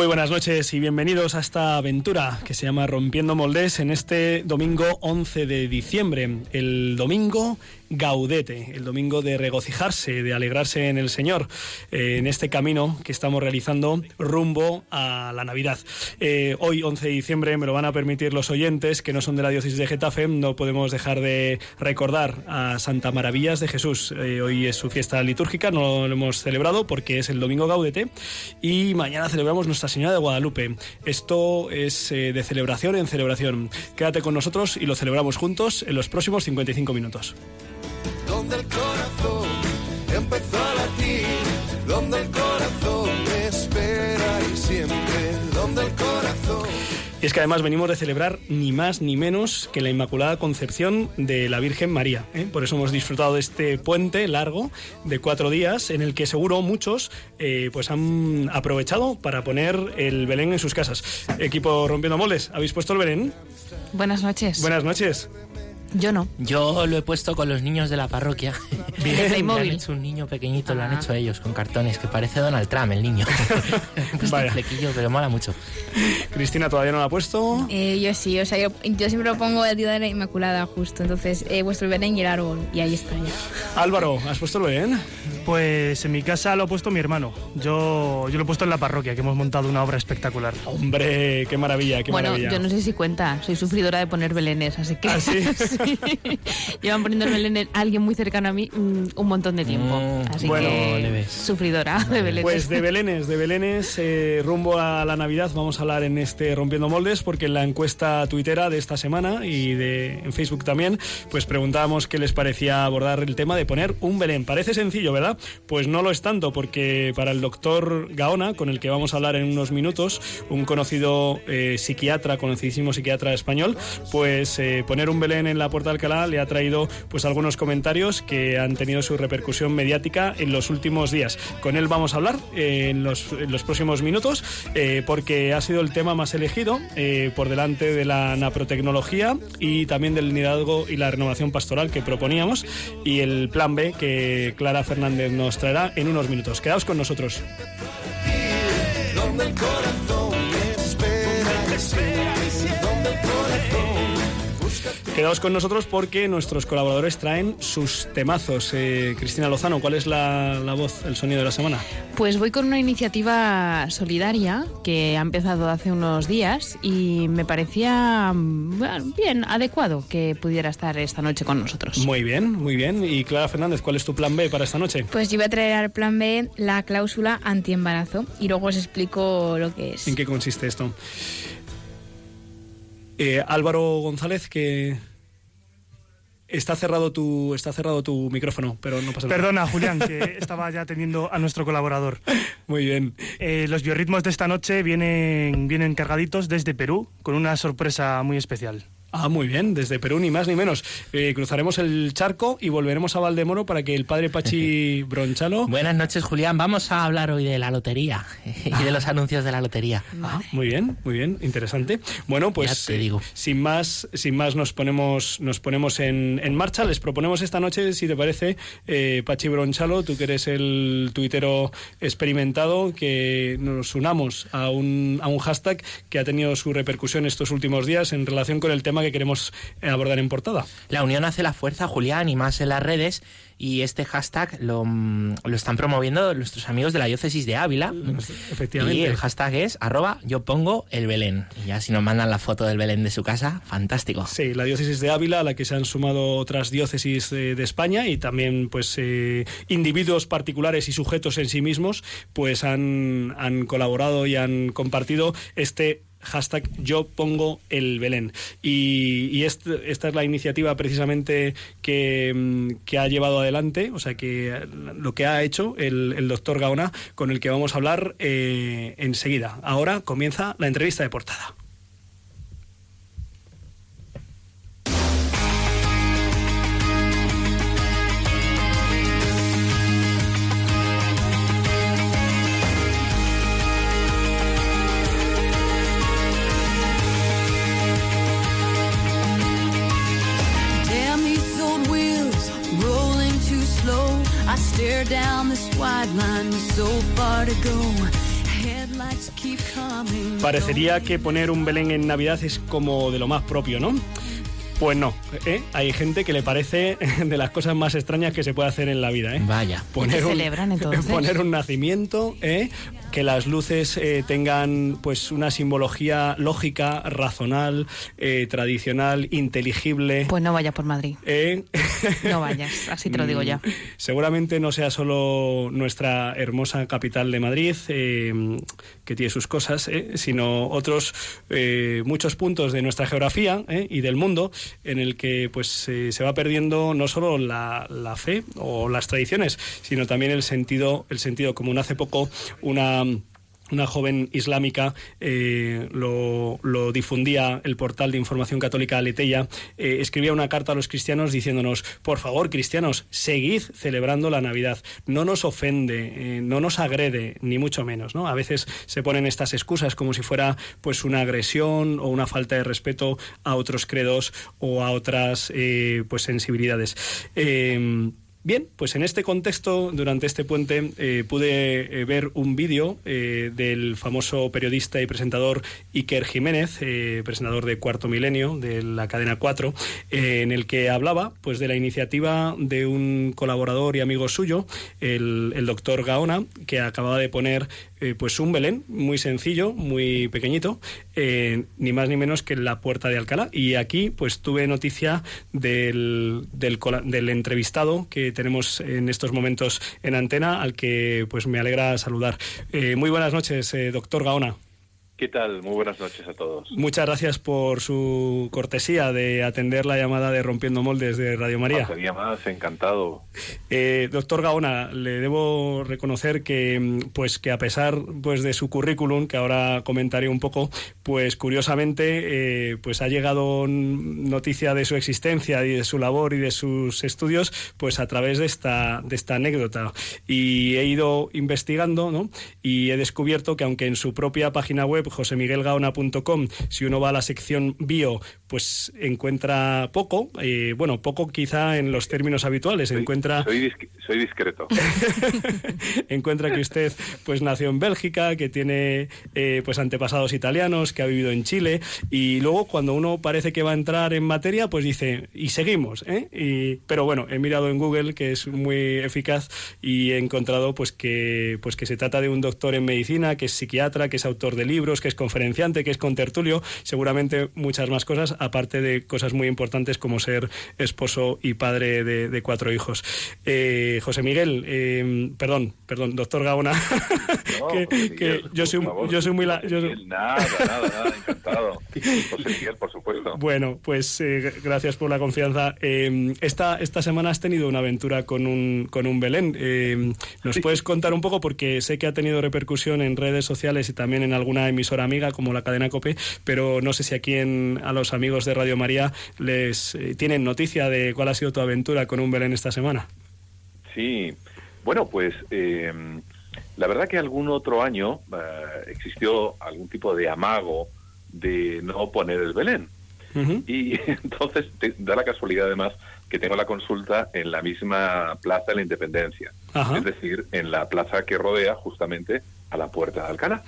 Muy buenas noches y bienvenidos a esta aventura que se llama Rompiendo Moldes en este domingo 11 de diciembre, el domingo gaudete, el domingo de regocijarse, de alegrarse en el Señor, eh, en este camino que estamos realizando rumbo a la Navidad. Eh, hoy, 11 de diciembre, me lo van a permitir los oyentes que no son de la diócesis de Getafe, no podemos dejar de recordar a Santa Maravillas de Jesús. Eh, hoy es su fiesta litúrgica, no lo hemos celebrado porque es el domingo gaudete y mañana celebramos Nuestra Señora de Guadalupe. Esto es de celebración en celebración. Quédate con nosotros y lo celebramos juntos en los próximos 55 minutos. Y es que además venimos de celebrar ni más ni menos que la Inmaculada Concepción de la Virgen María. ¿eh? Por eso hemos disfrutado de este puente largo de cuatro días en el que seguro muchos eh, pues han aprovechado para poner el Belén en sus casas. Equipo Rompiendo Moldes, ¿habéis puesto el Belén? Buenas noches. Buenas noches. Yo no. Yo lo he puesto con los niños de la parroquia. Bien. han hecho un niño pequeñito, lo han ah. hecho ellos con cartones, que parece Donald Trump el niño. Vaya. flequillo, pero mola mucho. Cristina todavía no lo ha puesto. Eh, yo sí, o sea, yo, siempre lo pongo el día de la Inmaculada justo. Entonces puesto el Belén y el árbol y ahí está ya. Álvaro, ¿has puesto el Belén? Pues en mi casa lo ha puesto mi hermano. Yo, yo lo he puesto en la parroquia, que hemos montado una obra espectacular. Hombre, qué maravilla, qué bueno, maravilla. yo no sé si cuenta, soy sufridora de poner belenes, así que... ¿Ah, sí? Llevan poniendo el belén alguien muy cercano a mí mm, un montón de tiempo. Mm, así bueno, que sufridora de belenes. Pues de belenes, de belenes, eh, rumbo a la Navidad vamos a hablar en este Rompiendo Moldes, porque en la encuesta tuitera de esta semana y de, en Facebook también, pues preguntábamos qué les parecía abordar el tema de poner un belén. Parece sencillo, ¿verdad? Pues no lo es tanto, porque para el doctor Gaona, con el que vamos a hablar en unos minutos, un conocido eh, psiquiatra, conocidísimo psiquiatra español, pues eh, poner un belén en la Puerta de Alcalá le ha traído pues algunos comentarios que han tenido su repercusión mediática en los últimos días. Con él vamos a hablar eh, en, los, próximos minutos eh, porque ha sido el tema más elegido eh, por delante de la naprotecnología y también del liderazgo y la renovación pastoral que proponíamos y el plan B que Clara Fernández nos traerá en unos minutos. Quedaos con nosotros. Quedaos con nosotros porque nuestros colaboradores traen sus temazos. Eh, Cristina Lozano, ¿cuál es la, voz, el sonido de la semana? Pues voy con una iniciativa solidaria que ha empezado hace unos días y me parecía bien, adecuado que pudiera estar esta noche con nosotros. Muy bien, muy bien. Y Clara Fernández, ¿cuál es tu plan B para esta noche? Pues yo voy a traer al plan B la cláusula antiembarazo y luego os explico lo que es. ¿En qué consiste esto? Eh, Álvaro González, que está cerrado tu está cerrado tu micrófono, pero no pasa nada. Perdona, Julián, que estaba ya atendiendo a nuestro colaborador. Muy bien. Eh, los biorritmos de esta noche vienen, vienen cargaditos desde Perú con una sorpresa muy especial. Ah, muy bien, desde Perú ni más ni menos. Eh, cruzaremos el charco y volveremos a Valdemoro para que el padre Pachi Bronchalo... Buenas noches, Julián. Vamos a hablar hoy de la lotería y de los anuncios de la lotería. Ah, muy bien, muy bien, interesante. Bueno, pues te digo. sin más, sin más nos ponemos, nos ponemos en, en, marcha. Les proponemos esta noche, si te parece, eh, Pachi Bronchalo, tú que eres el tuitero experimentado, que nos unamos a un, a un hashtag que ha tenido su repercusión estos últimos días en relación con el tema que queremos abordar en portada. La unión hace la fuerza, Julián, y más en las redes. Y este hashtag lo, mm, lo están promoviendo nuestros amigos de la diócesis de Ávila. Efectivamente. Y el hashtag es arroba yo pongo el Belén. Y ya si nos mandan la foto del Belén de su casa, fantástico. Sí, la diócesis de Ávila, a la que se han sumado otras diócesis de, España y también pues eh, individuos particulares y sujetos en sí mismos, pues han, han colaborado y han compartido este hashtag yo pongo el Belén. Y, esta es la iniciativa precisamente que, mm, que, ha llevado adelante, o sea, que lo que ha hecho el, doctor Gaona, con el que vamos a hablar eh, enseguida. Ahora comienza la entrevista de portada. Swear down this wide line was so far to go. Headlights keep coming. Parecería que poner un Belén en Navidad es como de lo más propio, ¿no? Pues no, ¿eh? hay gente que le parece de las cosas más extrañas que se puede hacer en la vida. ¿eh? Vaya. ¿Qué celebran, entonces? poner un nacimiento, ¿eh? Que las luces eh, tengan pues una simbología lógica, razonal, eh, tradicional, inteligible. Pues no vayas por Madrid. ¿eh? No vayas, así te lo digo ya. Mm, Seguramente no sea solo nuestra hermosa capital de Madrid, eh, que tiene sus cosas, eh, sino otros muchos puntos de nuestra geografía eh, y del mundo en el que pues se va perdiendo no solo la, la fe o las tradiciones, sino también el sentido, el sentido común. Hace poco una una joven islámica eh, lo, difundía el portal de información católica Aleteia, eh, escribía una carta a los cristianos diciéndonos, por favor, cristianos, seguid celebrando la Navidad, no nos ofende, eh, no nos agrede, ni mucho menos, ¿no? A veces se ponen estas excusas como si fuera pues una agresión o una falta de respeto a otros credos o a otras pues sensibilidades. Bien, pues en este contexto, durante este puente, eh, pude eh, ver un vídeo eh, del famoso periodista y presentador Iker Jiménez, presentador de Cuarto Milenio, de la cadena 4, eh, en el que hablaba pues, de la iniciativa de un colaborador y amigo suyo, el, el doctor Gaona, que acababa de poner pues un Belén muy sencillo, muy pequeñito, ni más ni menos que en la puerta de Alcalá. Y aquí pues tuve noticia del, del entrevistado que tenemos en estos momentos en antena, al que pues me alegra saludar. Eh, muy buenas noches, eh, doctor Gaona. ¿Qué tal? Muy buenas noches a todos. Muchas gracias por su cortesía de atender la llamada de Rompiendo Moldes de Radio María. Faltaría más, encantado. Eh, doctor Gaona, le debo reconocer que, mm, pues, que a pesar pues, de su currículum, que ahora comentaré un poco, pues curiosamente eh, pues, ha llegado noticia de su existencia y de su labor y de sus estudios pues, a través de esta, de esta anécdota. Y he ido investigando ¿no? y he descubierto que aunque en su propia página web, josemiguelgaona.com, si uno va a la sección bio, pues encuentra poco, eh, bueno, poco quizá en los términos habituales, encuentra Soy, dis- soy discreto. encuentra que usted pues nació en Bélgica, que tiene eh, pues antepasados italianos, que ha vivido en Chile y luego cuando uno parece que va a entrar en materia, pues dice y seguimos, ¿eh? Y, pero bueno, he mirado en Google que es muy eficaz y he encontrado pues que pues que se trata de un doctor en medicina, que es psiquiatra, que es autor de libros, que es conferenciante, que es contertulio, seguramente muchas más cosas, aparte de cosas muy importantes como ser esposo y padre de, de cuatro hijos. Eh, José Miguel, eh, perdón, perdón, doctor Gaona, No, que, yo soy, favor, yo soy muy... la- José yo soy- Miguel, Nada, nada, nada, encantado. José Miguel, por supuesto. Bueno, pues eh, gracias por la confianza. Eh, esta, esta semana has tenido una aventura con un, con un Belén. Eh, ¿Nos puedes contar un poco? Porque sé que ha tenido repercusión en redes sociales y también en alguna emisora amiga como la cadena COPE, pero no sé si aquí en, a los amigos de Radio María les eh, tienen noticia de cuál ha sido tu aventura con un Belén esta semana. Sí, bueno, pues eh, la verdad que algún otro año eh, existió algún tipo de amago de no poner el Belén. Y entonces te- da la casualidad además que tengo la consulta en la misma Plaza de la Independencia, Ajá. es decir, en la plaza que rodea justamente a la Puerta de Alcalá.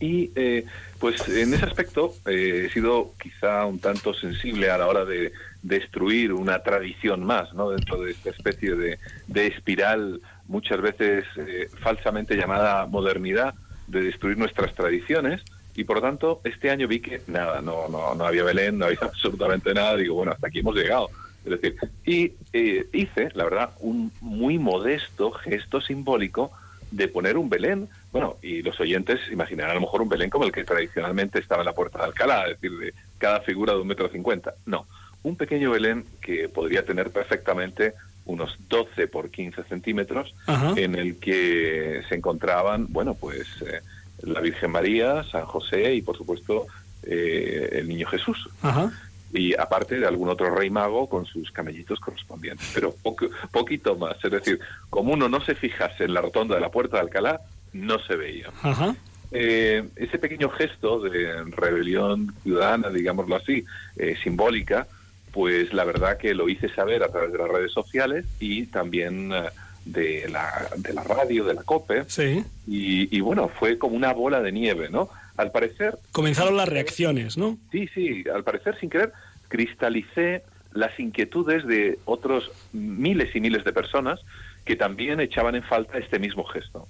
Y eh, pues en ese aspecto eh, he sido quizá un tanto sensible a la hora de destruir una tradición más, ¿no? Dentro de esta especie de, de espiral muchas veces eh, falsamente llamada modernidad, de destruir nuestras tradiciones. Y por lo tanto, este año vi que nada, no, no, no había Belén, no había absolutamente nada. Digo, bueno, hasta aquí hemos llegado. Es decir, y eh, hice, la verdad, un muy modesto gesto simbólico de poner un Belén. Bueno, y los oyentes imaginarán a lo mejor un Belén como el que tradicionalmente estaba en la puerta de Alcalá, es decir, de cada figura de un metro cincuenta. No, un pequeño Belén que podría tener perfectamente unos 12 por 15 centímetros, Ajá. en el que se encontraban, bueno, pues eh, la Virgen María, San José y, por supuesto, eh, el Niño Jesús Ajá. y aparte de algún otro rey mago con sus camellitos correspondientes, pero poco- poquito más. Es decir, como uno no se fijase en la rotonda de la puerta de Alcalá, no se veía. Ajá. Eh, ese pequeño gesto de rebelión ciudadana, digámoslo así, eh, simbólica, pues la verdad que lo hice saber a través de las redes sociales y también eh, de la, de la radio, de la COPE, Sí. y, y bueno, fue como una bola de nieve, ¿no? Al parecer, Comenzaron las reacciones, ¿no? Sí, sí, al parecer sin querer cristalicé las inquietudes de otros miles y miles de personas que también echaban en falta este mismo gesto.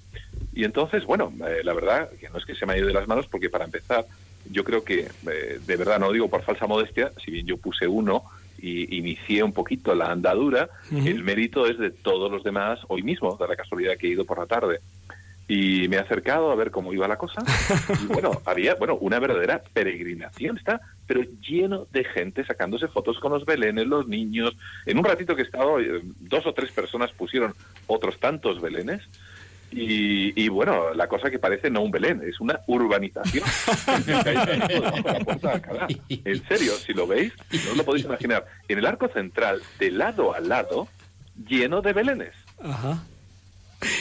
Y entonces, bueno, eh, la verdad que no es que se me haya ido de las manos porque para empezar, yo creo que, eh, de verdad, no lo digo por falsa modestia, si bien yo puse uno y inicié un poquito la andadura, el mérito es de todos los demás, hoy mismo, de la casualidad que he ido por la tarde. Y me he acercado a ver cómo iba la cosa. Y bueno, había bueno una verdadera peregrinación, está, pero lleno de gente sacándose fotos con los belenes, los niños. En un ratito que he estado, eh, dos o tres personas pusieron otros tantos belenes. Y, y bueno, la cosa que parece no un Belén, es una urbanización. En serio, si lo veis, no os lo podéis imaginar. En el arco central, de lado a lado, lleno de belenes. Ajá.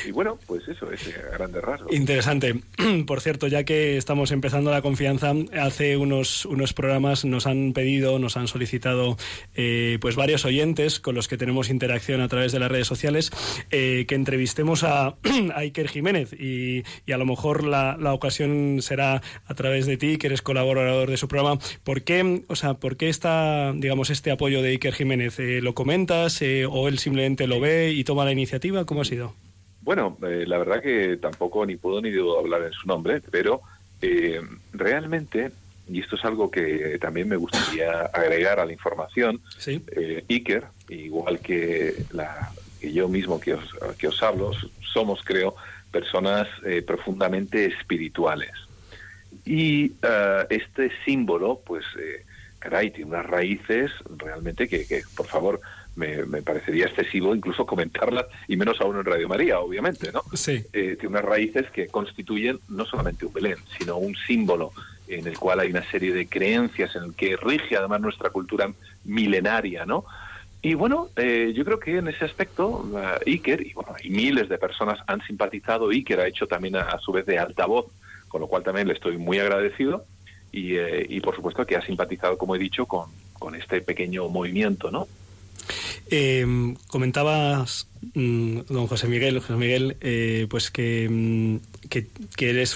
Y bueno, pues eso, es a grandes rasgos. Interesante. Por cierto, ya que estamos empezando la confianza, hace unos, unos programas nos han pedido, nos han solicitado eh, pues varios oyentes con los que tenemos interacción a través de las redes sociales eh, que entrevistemos a, a Iker Jiménez y, y a lo mejor la, la ocasión será a través de ti, que eres colaborador de su programa. ¿Por qué, o sea, ¿por qué está, digamos, este apoyo de Iker Jiménez? Eh, ¿Lo comentas eh, o él simplemente lo ve y toma la iniciativa? ¿Cómo ha sido? Bueno, eh, la verdad que tampoco ni puedo ni debo hablar en su nombre, pero eh, realmente, y esto es algo que también me gustaría agregar a la información, Sí. eh, Iker, igual que, la, que yo mismo que os, que os hablo, somos, creo, personas eh, profundamente espirituales. Y eh, este símbolo, pues, eh, caray, tiene unas raíces realmente que, que, por favor, me, me parecería excesivo incluso comentarlas, y menos aún en Radio María, obviamente, ¿no? Sí. Eh, tiene unas raíces que constituyen no solamente un Belén, sino un símbolo en el cual hay una serie de creencias, en el que rige además nuestra cultura milenaria, ¿no? Y bueno, eh, yo creo que en ese aspecto eh, Iker, y bueno, y miles de personas han simpatizado, Iker ha hecho también a, a su vez de altavoz, con lo cual también le estoy muy agradecido, y, eh, y por supuesto que ha simpatizado, como he dicho, con, con este pequeño movimiento, ¿no? Eh, comentabas, don José Miguel, José Miguel, eh, pues que, mm, que,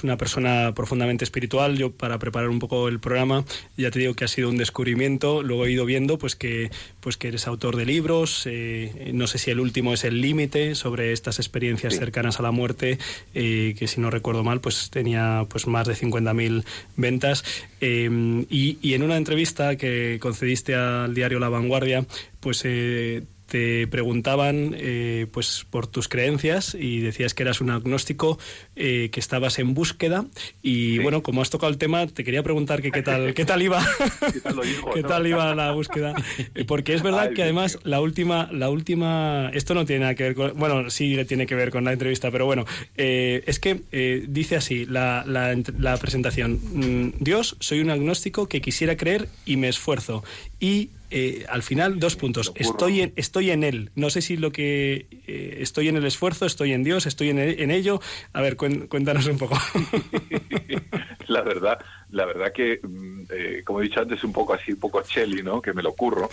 una persona profundamente espiritual. Yo para preparar un poco el programa ya te digo que ha sido un descubrimiento. Luego he ido viendo pues que pues que eres autor de libros. eh, no sé si el último es el límite sobre estas experiencias Sí. cercanas a la muerte, eh, que si no recuerdo mal pues tenía pues más de 50.000 ventas. Y, y en una entrevista que concediste al diario La Vanguardia, pues eh, te preguntaban eh, pues por tus creencias y decías que eras un agnóstico eh, que estabas en búsqueda. Y Sí. bueno como has tocado el tema te quería preguntar que qué tal qué tal iba ¿Qué tal lo digo, qué no? tal iba la búsqueda. Porque es verdad Ay, que además la última la última esto no tiene nada que ver con bueno sí tiene que ver con la entrevista pero bueno eh, es que eh, dice así la, la, la presentación. Mm, Dios soy un agnóstico que quisiera creer y me esfuerzo. Y eh, al final dos puntos. estoy en, estoy en él. No sé si lo que eh, estoy en el esfuerzo estoy en Dios estoy en, en ello. A ver cuéntanos un poco. La verdad, la verdad que, mm, eh, como he dicho antes, un poco así, un poco Chelly, ¿no? Que me lo curro,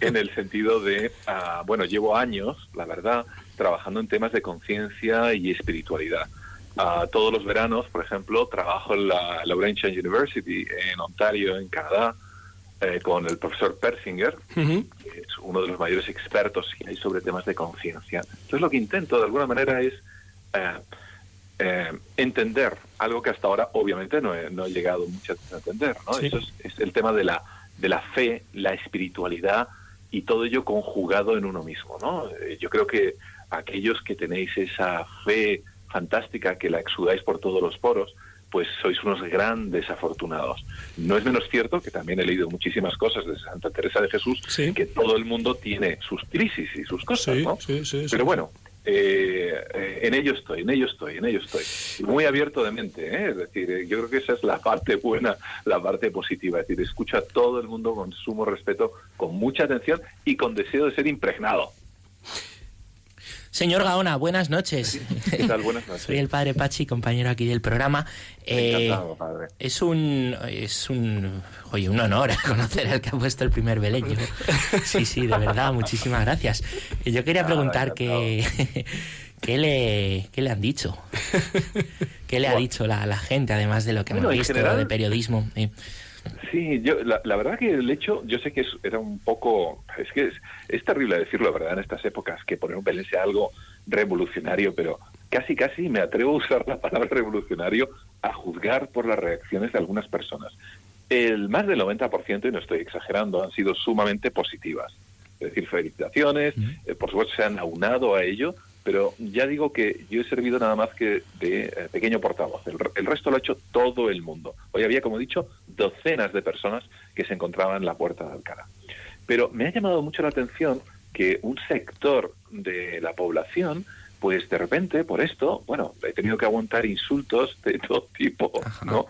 en, el sentido de, ah, bueno, llevo años, la verdad, trabajando en temas de conciencia y espiritualidad. Ah, todos los veranos, por ejemplo, trabajo en la Laurentian University en Ontario, en Canadá, eh, con el profesor Persinger, que es uno de los mayores expertos que hay sobre temas de conciencia. Entonces lo que intento de alguna manera es eh, eh, entender algo que hasta ahora obviamente no he, no he llegado veces a entender, ¿no? Sí. Eso es, es el tema de la, de la fe, la espiritualidad y todo ello conjugado en uno mismo, ¿no? Eh, Yo creo que aquellos que tenéis esa fe fantástica que la exudáis por todos los poros, pues sois unos grandes afortunados. No es menos cierto que también he leído muchísimas cosas de Santa Teresa de Jesús, Sí. que todo el mundo tiene sus crisis y sus cosas, Sí, ¿no? sí. Pero bueno, eh, eh, en ello estoy, en ello estoy, en ello estoy. Muy abierto de mente, ¿eh? es decir, eh, yo creo que esa es la parte buena, la parte positiva. Es decir, escucho a todo el mundo con sumo respeto, con mucha atención y con deseo de ser impregnado. Señor Gaona, buenas noches. ¿Qué tal? Buenas noches. Soy el padre Pachi, compañero aquí del programa. Eh, Encantado, padre. es un es un oye, un honor conocer al que ha puesto el primer Belén. Yo- sí, sí, de verdad, muchísimas gracias. Yo quería preguntar qué, qué le qué le han dicho. ¿Qué le ha dicho la, la gente, además de lo que Bueno, hemos visto general- de periodismo? Eh, Sí, yo, la, la verdad que el hecho, yo sé que es- era un poco, es que es, es terrible decirlo, ¿verdad? En estas épocas, que poner un Belén sea algo revolucionario, pero casi, casi me atrevo a usar la palabra revolucionario a juzgar por las reacciones de algunas personas. El más del 90%, y no estoy exagerando, han sido sumamente positivas. Es decir, felicitaciones, eh, por supuesto se han aunado a ello, pero ya digo que yo he servido nada más que de eh, pequeño portavoz. El, el resto lo ha hecho todo el mundo. Hoy había, como he dicho, docenas de personas que se encontraban en la puerta de Alcalá. Pero me ha llamado mucho la atención que un sector de la población, pues de repente, por esto, bueno, he tenido que aguantar insultos de todo tipo, ¿no?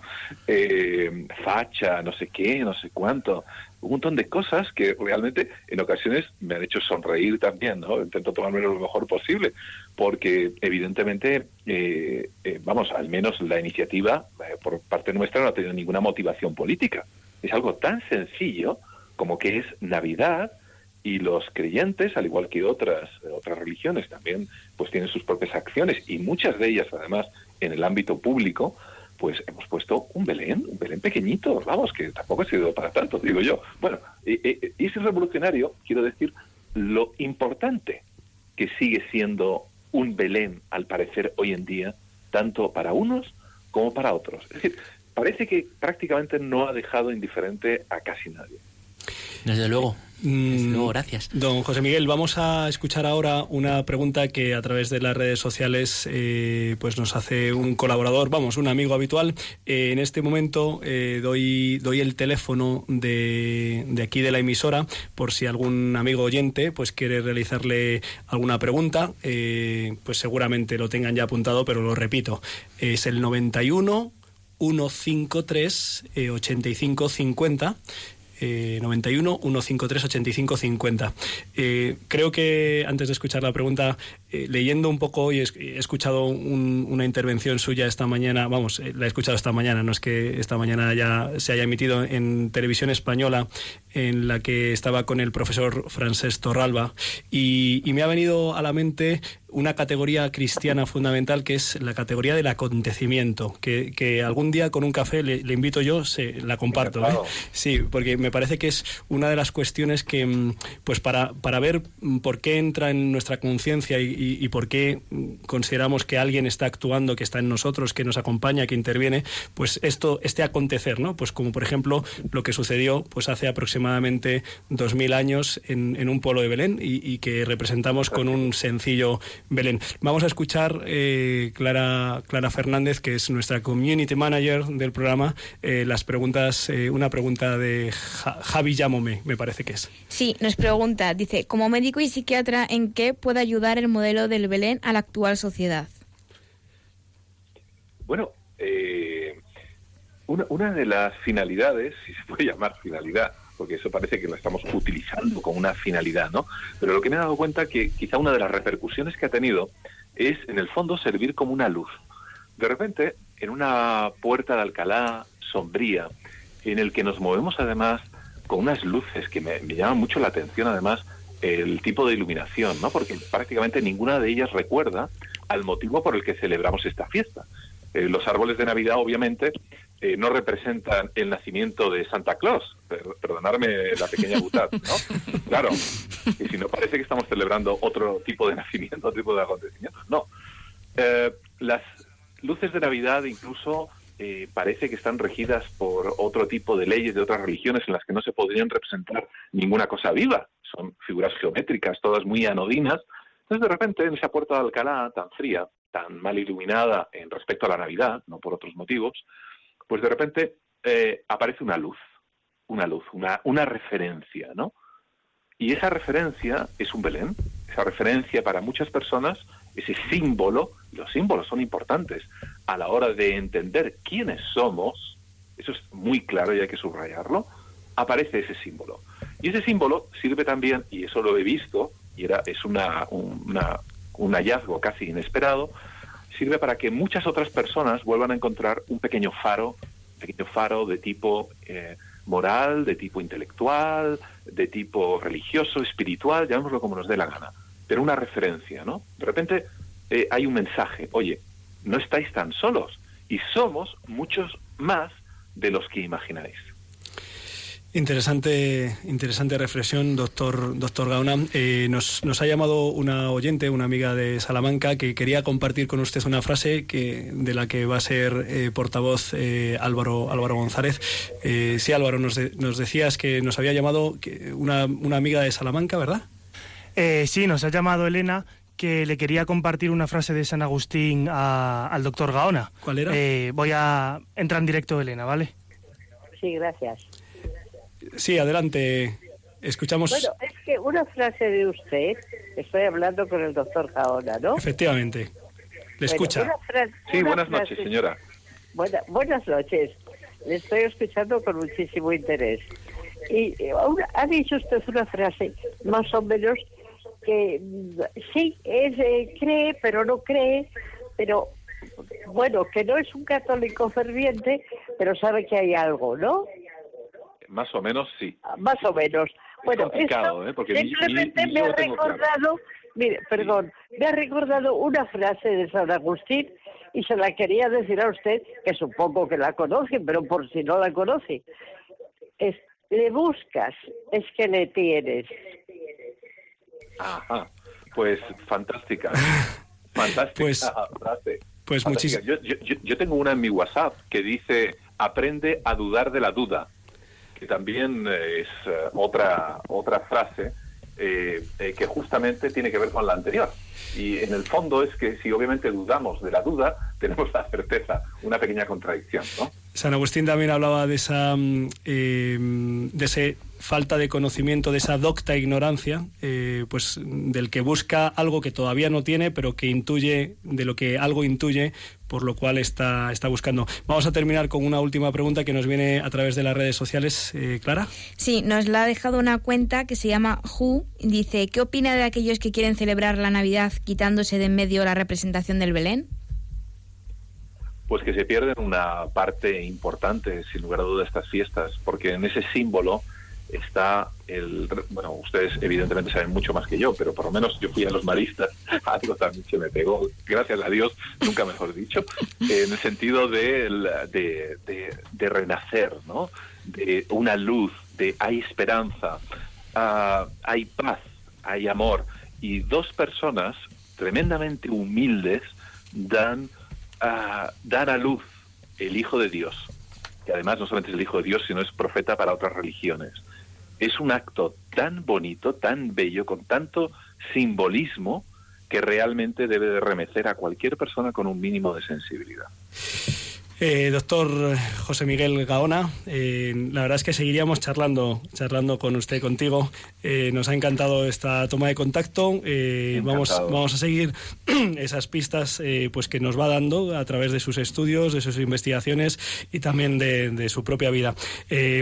Eh, facha, no sé qué, no sé cuánto, un montón de cosas que realmente en ocasiones me han hecho sonreír también, ¿no? Intento tomármelo lo mejor posible, porque evidentemente, eh, eh, vamos, al menos la iniciativa eh, por parte nuestra no ha tenido ninguna motivación política. Es algo tan sencillo como que es Navidad y los creyentes, al igual que otras otras religiones también, pues tienen sus propias acciones y muchas de ellas además en el ámbito público, pues hemos puesto un Belén, un Belén pequeñito, vamos, que tampoco ha sido para tanto, digo yo. Bueno, y, ese revolucionario, quiero decir, lo importante que sigue siendo un Belén, al parecer, hoy en día, tanto para unos como para otros. Es decir, parece que prácticamente no ha dejado indiferente a casi nadie. desde luego. Desde Mm, gracias. Don José Miguel, vamos a escuchar ahora una pregunta que a través de las redes sociales eh, pues nos hace un colaborador, vamos, un amigo habitual. Eh, en este momento eh, doy, doy el teléfono de, de aquí de la emisora por si algún amigo oyente pues quiere realizarle alguna pregunta, pues seguramente lo tengan ya apuntado, pero lo repito. Es el 91 153 eh, 85 50 eh, 91 153 85 50. Eh, creo que antes de escuchar la pregunta, eh, leyendo un poco hoy, he escuchado un- una intervención suya esta mañana, vamos, eh, la he escuchado esta mañana, no es que esta mañana ya se haya emitido en televisión española, en la que estaba con el profesor Francés Torralba, y me ha venido a la mente una categoría cristiana fundamental que es la categoría del acontecimiento, que, que algún día con un café le, le invito yo, se, la comparto. ¿eh? Sí, porque me parece que es una de las cuestiones que, mm, pues para, para ver mm, por qué entra en nuestra conciencia y, y- y por qué mm, consideramos que alguien está actuando, que está en nosotros, que nos acompaña, que interviene, pues esto, este acontecer, ¿no? Pues como por ejemplo lo que sucedió pues hace aproximadamente 2000 años en, en un pueblo de Belén y, y que representamos con un sencillo Belén. Vamos a escuchar eh, Clara, Clara Fernández, que es nuestra community manager del programa, eh, las preguntas, eh, una pregunta de Ja- Javi Llámome, me parece que es. Sí, nos pregunta, dice, como médico y psiquiatra, ¿en qué puede ayudar el modelo del Belén a la actual sociedad? Bueno, eh, una, una de las finalidades, si se puede llamar finalidad, porque eso parece que lo estamos utilizando como una finalidad, ¿no? Pero lo que me he dado cuenta que quizá una de las repercusiones que ha tenido es, en el fondo, servir como una luz. De repente, en una puerta de Alcalá sombría, en el que nos movemos además con unas luces que me, me llaman mucho la atención, además, el tipo de iluminación, ¿no? Porque prácticamente ninguna de ellas recuerda al motivo por el que celebramos esta fiesta. Eh, los árboles de Navidad, obviamente, eh, no representan el nacimiento de Santa Claus. Per- perdonarme la pequeña butad, ¿no? Claro. Y si no, parece que estamos celebrando otro tipo de nacimiento, otro tipo de acontecimiento. No. Eh, las luces de Navidad incluso eh, parece que están regidas por otro tipo de leyes de otras religiones en las que no se podrían representar ninguna cosa viva. Son figuras geométricas, todas muy anodinas. Entonces, de repente, en esa puerta de Alcalá tan fría, tan mal iluminada en respecto a la Navidad, no por otros motivos, pues de repente eh, aparece una luz, una luz, una, referencia, ¿no? Y esa referencia es un Belén. Esa referencia para muchas personas, ese símbolo, los símbolos son importantes a la hora de entender quiénes somos, eso es muy claro y hay que subrayarlo, aparece ese símbolo. Y ese símbolo sirve también, y eso lo he visto, y era, es una, un hallazgo casi inesperado, sirve para que muchas otras personas vuelvan a encontrar un pequeño faro, pequeño faro de tipo eh, moral, de tipo intelectual, de tipo religioso, espiritual, llamémoslo como nos dé la gana, pero una referencia, ¿no? De repente eh, hay un mensaje, oye, no estáis tan solos y somos muchos más de los que imagináis. Interesante, interesante reflexión, doctor, doctor Gaona. Eh, nos, nos ha llamado una oyente, una amiga de Salamanca, que quería compartir con usted una frase que, de la que va a ser eh, portavoz eh, Álvaro, Álvaro González. Eh, sí, Álvaro, nos, de- nos decías que nos había llamado que una, una amiga de Salamanca, ¿verdad? Eh, sí, nos ha llamado Elena que le quería compartir una frase de San Agustín a- al doctor Gaona. ¿Cuál era? Eh, voy a entrar en directo, Elena, ¿vale? Sí, gracias. Sí, adelante. Escuchamos. Bueno, es que una frase de usted, estoy hablando con el doctor Gaona, ¿no? Efectivamente. Le Bueno, escucha. Sí, buenas noches, frase- señora. Buena- buenas noches. Le estoy escuchando con muchísimo interés. Y eh, una- ha dicho usted una frase más o menos que mm, sí, es, eh, cree, pero no cree, pero bueno, que no es un católico ferviente, pero sabe que hay algo, ¿no? Más o menos sí. más o menos. Bueno, complicado, esto ¿eh? Porque ni- simplemente ni- ni me ha claro. recordado, mire, perdón, me ha recordado una frase de San Agustín y se la quería decir a usted, que supongo que la conoce, pero por si no la conoce. Es, le buscas, es que le tienes. Ajá. Pues fantástica. Fantástica Pues- frase. pues. Yo, yo, yo- yo tengo una en mi WhatsApp que dice, aprende a dudar de la duda, que también eh, es eh, otra, otra frase eh, eh, que justamente tiene que ver con la anterior. Y en el fondo es que si obviamente dudamos de la duda, tenemos la certeza, una pequeña contradicción, ¿no? San Agustín también hablaba de esa mm, eh, de ese falta de conocimiento, de esa docta ignorancia, eh, pues del que busca algo que todavía no tiene, pero que intuye, de lo que algo intuye, por lo cual está, está buscando. Vamos a terminar con una última pregunta que nos viene a través de las redes sociales. Eh, Clara. Sí, nos la ha dejado una cuenta que se llama Who. Dice, ¿qué opina de aquellos que quieren celebrar la Navidad quitándose de en medio la representación del Belén? pues que se pierden una parte importante, sin lugar a dudas, de estas fiestas, porque en ese símbolo está el... Bueno, ustedes evidentemente saben mucho más que yo, pero por lo menos yo fui a los maristas, algo también se me pegó, gracias a Dios, nunca mejor dicho, en el sentido de, de, de- de renacer, ¿no? De una luz, de hay esperanza, ah, hay paz, hay amor, y dos personas tremendamente humildes dan a dar a luz el Hijo de Dios, que además no solamente es el Hijo de Dios, sino es profeta para otras religiones. Es un acto tan bonito, tan bello, con tanto simbolismo, que realmente debe de remecer a cualquier persona con un mínimo de sensibilidad. Eh, doctor José Miguel Gaona, eh, la verdad es que seguiríamos charlando, charlando con usted, contigo. Eh, nos ha encantado esta toma de contacto. Vamos, a seguir esas pistas pues que nos va dando a través de sus estudios, de sus investigaciones y también de, de su propia vida.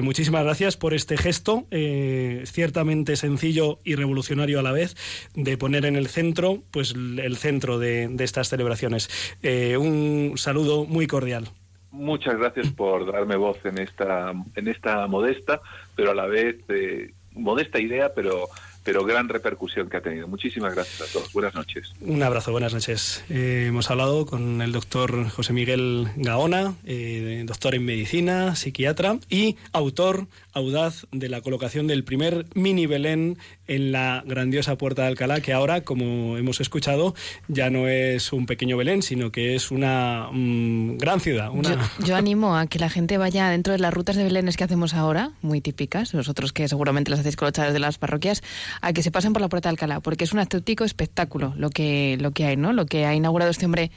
Muchísimas gracias por este gesto, ciertamente sencillo y revolucionario a la vez, de poner en el centro, pues el centro de, de estas celebraciones. Un saludo muy cordial. Muchas gracias por darme voz en esta, en esta modesta, pero a la vez eh, modesta idea, pero, pero gran repercusión que ha tenido. Muchísimas gracias a todos. Buenas noches. Un abrazo, buenas noches. Eh, hemos hablado con el doctor José Miguel Gaona, eh, doctor en medicina, psiquiatra y autor audaz de la colocación del primer mini Belén en la grandiosa Puerta de Alcalá, que ahora, como hemos escuchado, ya no es un pequeño Belén, sino que es una mm, gran ciudad. Una... Yo, yo animo a que la gente vaya dentro de las rutas de Belénes que hacemos ahora, muy típicas, vosotros que seguramente las hacéis con los chavales de las parroquias, a que se pasen por la Puerta de Alcalá, porque es un auténtico espectáculo lo que, lo que hay, ¿no? Lo que ha inaugurado este hombre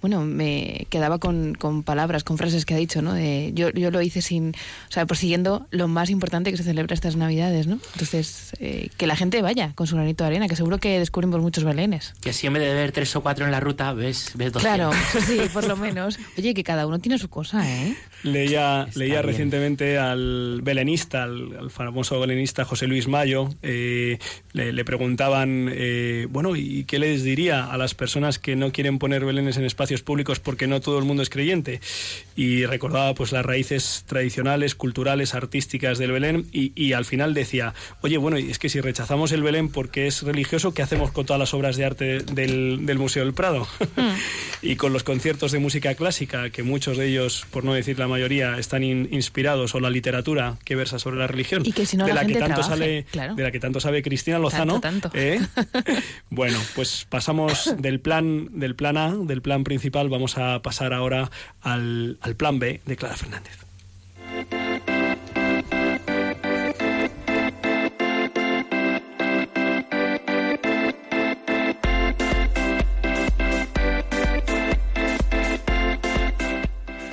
bueno, me quedaba con, con palabras, con frases que ha dicho, ¿no? De, yo, yo lo hice sin, o sea, persiguiendo lo más importante que se celebra estas Navidades, ¿no? Entonces, eh, que la gente vaya con su granito de arena, que seguro que descubrimos muchos belenes. Que así en vez de ver tres o cuatro en la ruta, ves, ves 200. Claro, sí, por lo menos. Oye, que cada uno tiene su cosa, ¿eh? Leía, Está leía bien. recientemente al belenista, al, al famoso belenista José Luis Mayo, eh, le, le preguntaban, eh, bueno, ¿y qué les diría a las personas que no quieren poner belenes en espacios públicos porque no todo el mundo es creyente? Y recordaba pues las raíces tradicionales, culturales, artísticas del Belén y, y al final decía, oye, bueno, es que si rechazamos el Belén porque es religioso, ¿qué hacemos con todas las obras de arte del, del Museo del Prado? y con los conciertos de música clásica, que muchos de ellos, por no decir la mayoría, están in- inspirados, o la literatura que versa sobre la religión, Y que si no de la la, que gente tanto trabaje, sale, claro. de la que tanto sabe Cristina Lozano. Tanto, tanto. ¿eh? Bueno, pues pasamos del plan, del plan A, del plan principal, vamos a pasar ahora al, plan B de Clara Fernández.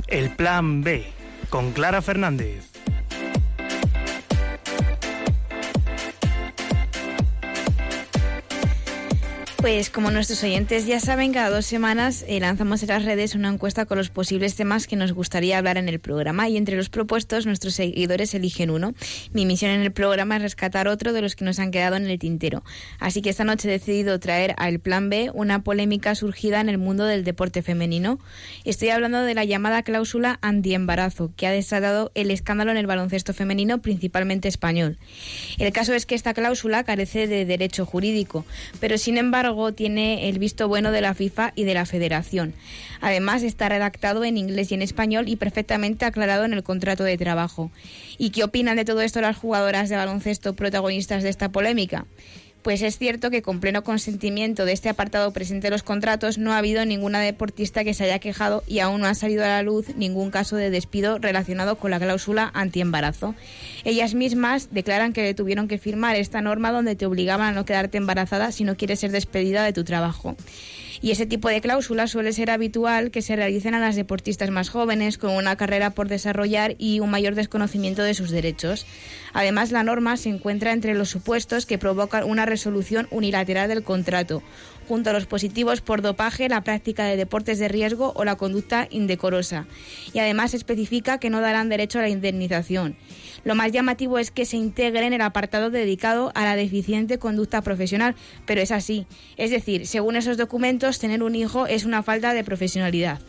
El plan B con Clara Fernández. Pues como nuestros oyentes ya saben, cada dos semanas eh, lanzamos en las redes una encuesta con los posibles temas que nos gustaría hablar en el programa y entre los propuestos nuestros seguidores eligen uno. Mi misión en el programa es rescatar otro de los que nos han quedado en el tintero. Así que esta noche he decidido traer al Plan B una polémica surgida en el mundo del deporte femenino. Estoy hablando de la llamada cláusula antiembarazo que ha desatado el escándalo en el baloncesto femenino, principalmente español. El caso es que esta cláusula carece de derecho jurídico, pero sin embargo tiene el visto bueno de la FIFA y de la Federación. Además está redactado en inglés y en español y perfectamente aclarado en el contrato de trabajo. ¿Y qué opinan de todo esto las jugadoras de baloncesto protagonistas de esta polémica? Pues es cierto que con pleno consentimiento de este apartado presente en los contratos no ha habido ninguna deportista que se haya quejado y aún no ha salido a la luz ningún caso de despido relacionado con la cláusula antiembarazo. Ellas mismas declaran que tuvieron que firmar esta norma donde te obligaban a no quedarte embarazada si no quieres ser despedida de tu trabajo. Y ese tipo de cláusulas suele ser habitual que se realicen a las deportistas más jóvenes con una carrera por desarrollar y un mayor desconocimiento de sus derechos. Además, la norma se encuentra entre los supuestos que provocan una resolución unilateral del contrato, junto a los positivos por dopaje, la práctica de deportes de riesgo o la conducta indecorosa. Y además especifica que no darán derecho a la indemnización. Lo más llamativo es que se integre en el apartado dedicado a la deficiente conducta profesional, pero es así. Es decir, según esos documentos, tener un hijo es una falta de profesionalidad.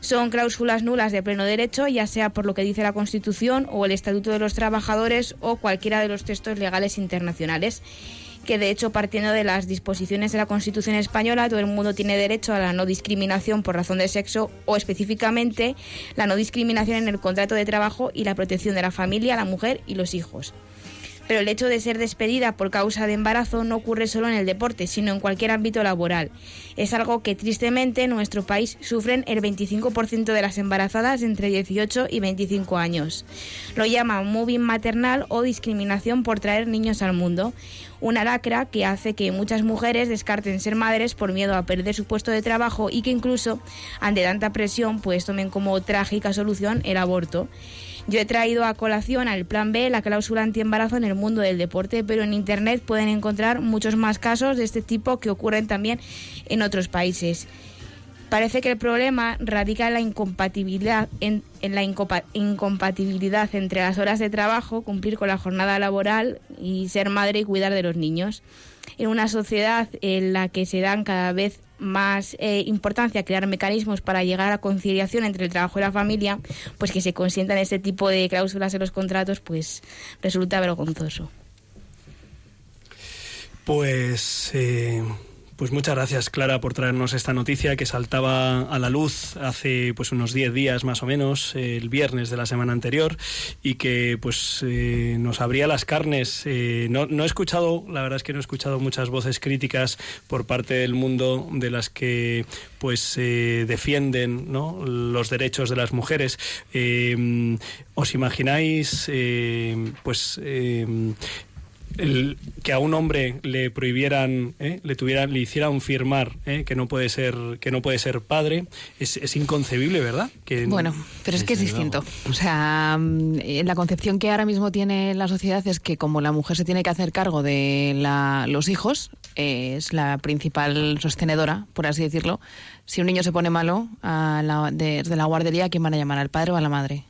Son cláusulas nulas de pleno derecho, ya sea por lo que dice la Constitución o el Estatuto de los Trabajadores o cualquiera de los textos legales internacionales que de hecho partiendo de las disposiciones de la Constitución española todo el mundo tiene derecho a la no discriminación por razón de sexo o específicamente la no discriminación en el contrato de trabajo y la protección de la familia, la mujer y los hijos. Pero el hecho de ser despedida por causa de embarazo no ocurre solo en el deporte, sino en cualquier ámbito laboral. Es algo que tristemente en nuestro país sufren el 25% de las embarazadas entre 18 y 25 años. Lo llaman moving maternal o discriminación por traer niños al mundo. Una lacra que hace que muchas mujeres descarten ser madres por miedo a perder su puesto de trabajo y que incluso ante tanta presión pues tomen como trágica solución el aborto. Yo he traído a colación al Plan B la cláusula antiembarazo en el mundo del deporte, pero en Internet pueden encontrar muchos más casos de este tipo que ocurren también en otros países. Parece que el problema radica en la incompatibilidad, en, la incompa- incompatibilidad entre las horas de trabajo, cumplir con la jornada laboral y ser madre y cuidar de los niños. En una sociedad en la que se dan cada vez más eh, importancia crear mecanismos para llegar a conciliación entre el trabajo y la familia, pues que se consientan este tipo de cláusulas en los contratos, pues resulta vergonzoso. Pues, eh, pues muchas gracias, Clara, por traernos esta noticia que saltaba a la luz hace pues unos 10 días más o menos, el viernes de la semana anterior, y que pues eh, nos abría las carnes. Eh, no, no he escuchado, la verdad es que no he escuchado muchas voces críticas por parte del mundo de las que pues eh, defienden ¿no? los derechos de las mujeres. ¿Os imagináis, pues el- que a un hombre le prohibieran, ¿eh? le tuvieran, le hicieran firmar ¿eh? que no puede ser, que no puede ser padre, es, es inconcebible, ¿verdad? Que Bueno, pero es que es distinto. O sea, mm, eh, la concepción que ahora mismo tiene la sociedad es que como la mujer se tiene que hacer cargo de la- los hijos, eh, es la principal sostenedora, por así decirlo. Si un niño se pone malo a la- desde la guardería, ¿a quién van a llamar? ¿Al padre o a la madre?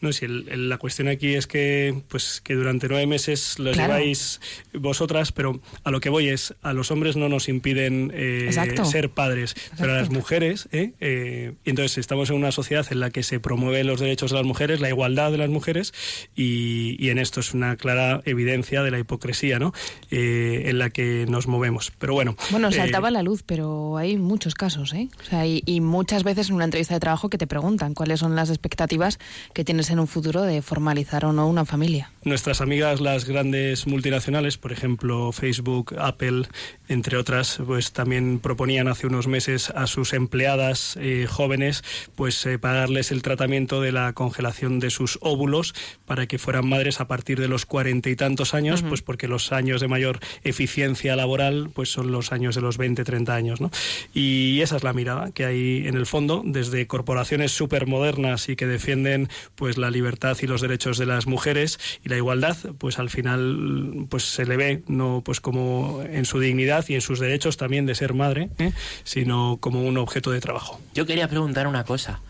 No, si el- el- la cuestión aquí es que, pues, que durante nueve meses los Claro. lleváis vosotras, pero a lo que voy es, a los hombres no nos impiden eh, ser padres, pero a las mujeres, ¿eh? Eh, y entonces estamos en una sociedad en la que se promueven los derechos de las mujeres, la igualdad de las mujeres, y, y en esto es una clara evidencia de la hipocresía, ¿no? Eh, en la que nos movemos. Pero bueno. Bueno, eh, saltaba la luz, pero hay muchos casos, ¿eh? O sea, y, y muchas veces en una entrevista de trabajo que te preguntan cuáles son las expectativas que tienes en un futuro de formalizar o no una familia. Nuestras amigas, las grandes multinacionales, por ejemplo Facebook, Apple, entre otras, pues también proponían hace unos meses a sus empleadas eh, jóvenes, pues eh, pagarles el tratamiento de la congelación de sus óvulos para que fueran madres a partir de los cuarenta y tantos años, pues porque los años de mayor eficiencia laboral, pues son los años de los 20, 30 años, ¿no? Y esa es la mirada que hay en el fondo, desde corporaciones supermodernas y que defienden, pues la libertad y los derechos de las mujeres y la igualdad, pues al final pues se le ve no pues como en su dignidad y en sus derechos también de ser madre, ¿eh? sino como un objeto de trabajo. Yo quería preguntar una cosa,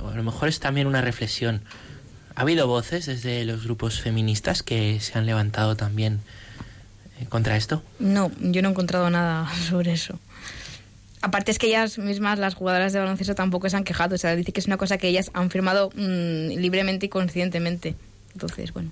o a lo mejor es también una reflexión. ¿Ha habido voces desde los grupos feministas que se han levantado también eh, contra esto? No, yo no he encontrado nada sobre eso. Aparte es que ellas mismas, las jugadoras de baloncesto, tampoco se han quejado. O sea, dice que es una cosa que ellas han firmado mm, libremente y conscientemente. Entonces, bueno.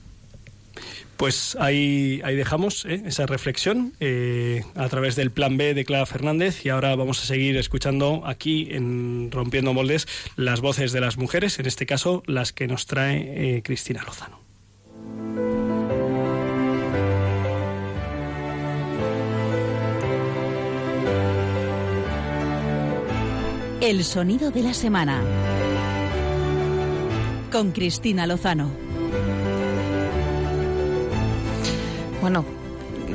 Pues ahí, ahí dejamos ¿eh? esa reflexión eh, a través del plan B de Clara Fernández y ahora vamos a seguir escuchando aquí en Rompiendo Moldes las voces de las mujeres, en este caso las que nos trae eh, Cristina Lozano. El sonido de la semana. Con Cristina Lozano. Bueno,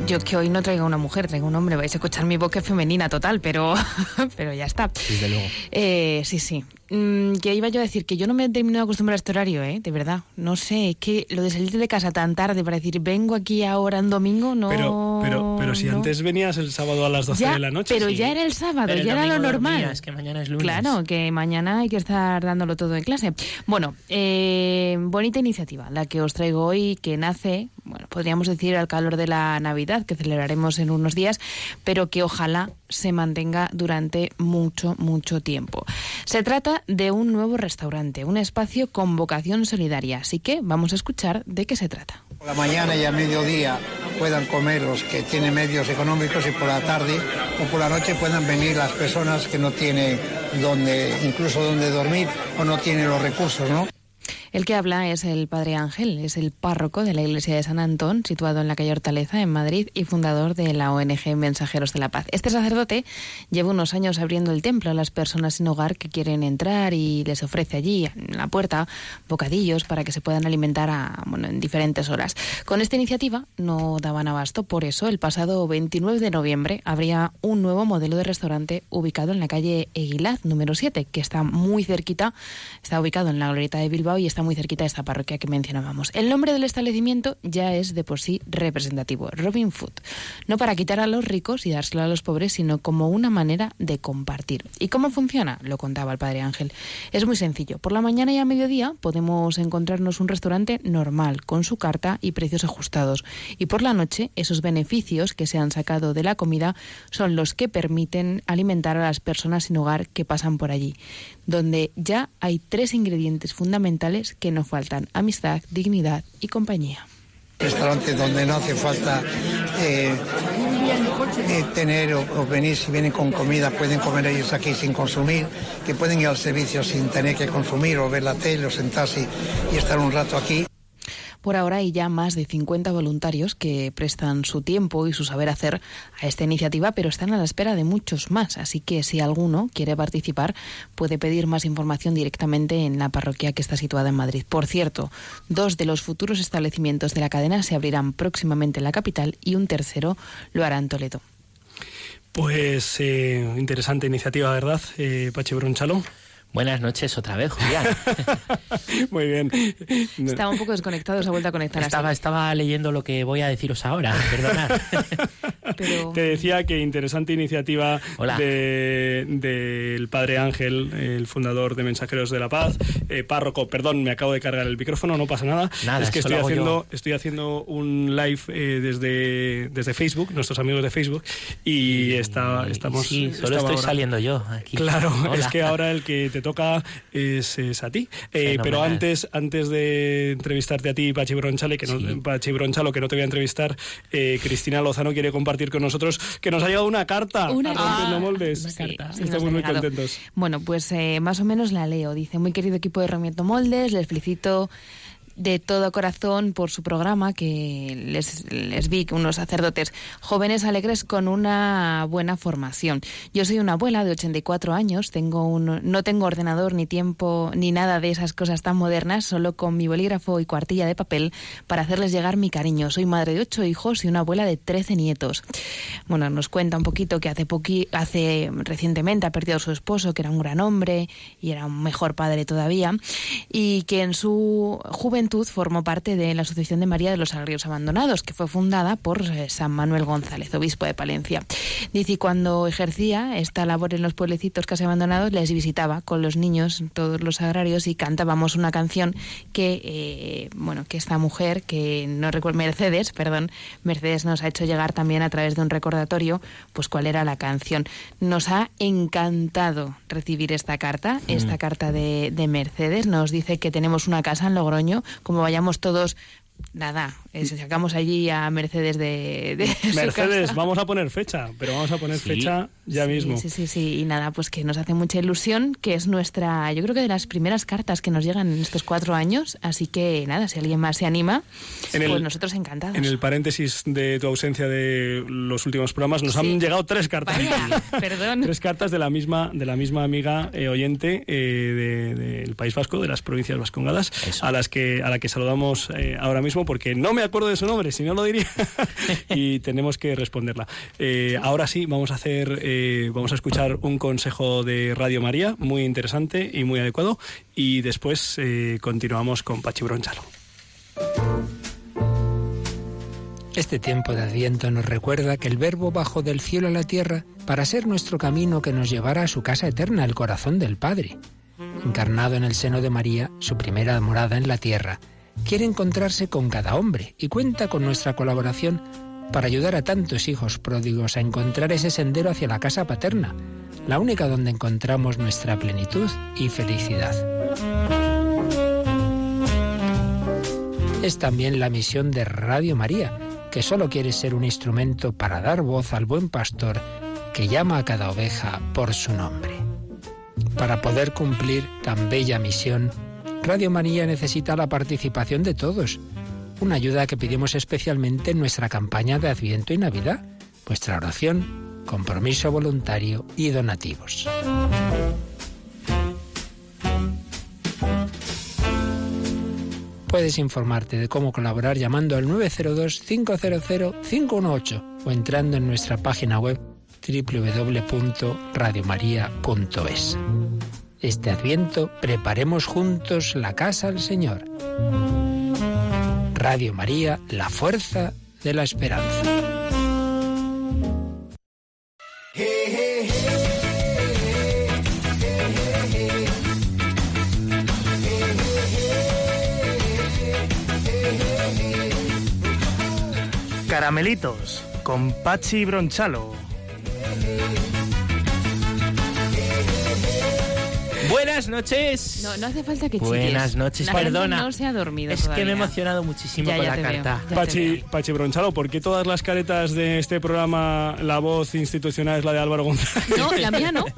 yo que hoy no traigo una mujer, traigo un hombre. Vais a escuchar mi voz que es femenina total, pero, pero ya está. Desde luego. Eh, sí, sí. Mm, que iba yo a decir que yo no me he terminado de acostumbrar a este horario, ¿eh? De verdad. No sé, es que lo de salir de casa tan tarde para decir vengo aquí ahora en domingo, no. Pero, pero, pero si no. antes venías el sábado a las 12 Ya, de la noche. pero sí. ya era el sábado, Pero el ya era lo normal. dormías, que mañana es lunes. Claro, que mañana hay que estar dándolo todo en clase. Bueno, eh, bonita iniciativa la que os traigo hoy, que nace, bueno, podríamos decir al calor de la Navidad, que celebraremos en unos días, pero que ojalá se mantenga durante mucho, mucho tiempo. Se trata de un nuevo restaurante, un espacio con vocación solidaria, así que vamos a escuchar de qué se trata. Por la mañana y a mediodía puedan comer los que tienen medios económicos y por la tarde o por la noche puedan venir las personas que no tienen donde, incluso donde dormir o no tienen los recursos, ¿no? El que habla es el Padre Ángel, es el párroco de la iglesia de San Antón, situado en la calle Hortaleza, en Madrid, y fundador de la ONG Mensajeros de la Paz. Este sacerdote lleva unos años abriendo el templo a las personas sin hogar que quieren entrar y les ofrece allí, en la puerta, bocadillos para que se puedan alimentar a, en diferentes horas. Con esta iniciativa no daban abasto, por eso el pasado 29 de noviembre habría un nuevo modelo de restaurante ubicado en la calle Eguilaz, número 7, que está muy cerquita, está ubicado en la glorieta de Bilbao y está muy cerquita de esta parroquia que mencionábamos. El nombre del establecimiento ya es de por sí representativo, Robin Food. No para quitar a los ricos y dárselo a los pobres, sino como una manera de compartir. ¿Y cómo funciona? Lo contaba el padre Ángel. Es muy sencillo. Por la mañana y a mediodía podemos encontrarnos un restaurante normal, con su carta y precios ajustados. Y por la noche, esos beneficios que se han sacado de la comida son los que permiten alimentar a las personas sin hogar que pasan por allí, donde ya hay tres ingredientes fundamentales que no faltan, amistad, dignidad y compañía. Restaurante donde no hace falta eh, eh, tener o, o venir, si vienen con comida, pueden comer ellos aquí sin consumir, que pueden ir al servicio sin tener que consumir o ver la tele o sentarse y estar un rato aquí. Por ahora hay ya más de 50 voluntarios que prestan su tiempo y su saber hacer a esta iniciativa, pero están a la espera de muchos más. Así que si alguno quiere participar, puede pedir más información directamente en la parroquia que está situada en Madrid. Por cierto, dos de los futuros establecimientos de la cadena se abrirán próximamente en la capital y un tercero lo hará en Toledo. Pues eh, interesante iniciativa, ¿verdad, eh, Pachi? Buenas noches otra vez, Julián. Muy bien. Estaba un poco desconectado, se ha vuelto a conectar. Estaba, así. estaba leyendo lo que voy a deciros ahora, perdonad. Pero- Te decía que interesante iniciativa Hola. de- del padre Ángel, el fundador de Mensajeros de la Paz, eh, párroco, perdón, me acabo de cargar el micrófono, no pasa nada. Nada, es que estoy haciendo, estoy haciendo un live eh, desde, desde Facebook, nuestros amigos de Facebook, y está, estamos... Sí, solo estaba estoy ahora- saliendo yo aquí. Claro, Hola. es que ahora el que te toca es, es a ti. Eh, pero antes, antes de entrevistarte a ti, Pachi Bronchale, que no, Sí. Pachi Bronchalo, que no te voy a entrevistar, eh, Cristina Lozano quiere compartir con nosotros que nos ha llegado una carta Una a Rompiendo carta. Moldes. Sí, sí, nos Estamos muy llegado. contentos. Bueno, pues eh, más o menos la leo. Dice, muy querido equipo de Rompiendo Moldes, les felicito de todo corazón por su programa que les, les vi unos sacerdotes jóvenes alegres con una buena formación. Yo soy una abuela de 84 años, tengo un, no tengo ordenador ni tiempo ni nada de esas cosas tan modernas, solo con mi bolígrafo y cuartilla de papel para hacerles llegar mi cariño. Soy madre de ocho hijos y una abuela de 13 nietos. Bueno, nos cuenta un poquito que hace hace recientemente ha perdido a su esposo, que era un gran hombre y era un mejor padre todavía, y que en su juventud formó parte de la Asociación de María de los Sagrarios Abandonados, que fue fundada por eh, San Manuel González, obispo de Palencia. Dice, y cuando ejercía esta labor en los pueblecitos casi abandonados, les visitaba con los niños, todos los sagrarios, y cantábamos una canción que, eh, bueno, que esta mujer, que no recuerdo, Mercedes, perdón, Mercedes nos ha hecho llegar también a través de un recordatorio, pues cuál era la canción. Nos ha encantado recibir esta carta, esta carta de, de Mercedes. Nos dice que tenemos una casa en Logroño, como vayamos todos, nada, eh, sacamos allí a Mercedes de, de su Mercedes, casa. vamos a poner fecha, pero vamos a poner Sí. fecha ya Sí, mismo. Sí, sí, sí. Y nada, pues que nos hace mucha ilusión, que es nuestra, yo creo que de las primeras cartas que nos llegan en estos cuatro años. Así que nada, si alguien más se anima, En pues el- nosotros encantados. En el paréntesis de tu ausencia de los últimos programas nos Sí. han llegado tres cartas. Vaya, perdón. Tres cartas de la misma, de la misma amiga eh, oyente eh, de- del País Vasco, de las provincias vascongadas, Eso. a las que a la que saludamos eh, ahora mismo porque no me acuerdo de su nombre, si no lo diría, y tenemos que responderla. Eh, ahora sí, vamos a hacer, eh, vamos a escuchar un consejo de Radio María muy interesante y muy adecuado, y después eh, continuamos con Pachi Bronchalo. Este tiempo de Adviento nos recuerda que el Verbo bajó del cielo a la tierra para ser nuestro camino que nos llevará a su casa eterna, el corazón del Padre. Encarnado en el seno de María, su primera morada en la tierra, quiere encontrarse con cada hombre y cuenta con nuestra colaboración para ayudar a tantos hijos pródigos a encontrar ese sendero hacia la casa paterna, la única donde encontramos nuestra plenitud y felicidad. Es también la misión de Radio María, que solo quiere ser un instrumento para dar voz al buen pastor que llama a cada oveja por su nombre. Para poder cumplir tan bella misión, Radio María necesita la participación de todos, una ayuda que pedimos especialmente en nuestra campaña de Adviento y Navidad, vuestra oración, compromiso voluntario y donativos. Puedes informarte de cómo colaborar llamando al 902-500-518 o entrando en nuestra página web www.radiomaria.es. Este adviento preparemos juntos la casa al Señor. Radio María, la fuerza de la esperanza. Caramelitos con Pachi Bronchalo. Buenas noches. No, no hace falta que chilles. Buenas noches, La gente perdona. no se ha dormido Es que me he todavía. emocionado muchísimo Ya, con ya la veo, carta. te Pachi, veo. Pachi Bronchalo, ¿por qué todas las caretas de este programa, la voz institucional es la de Álvaro González? No, la mía no.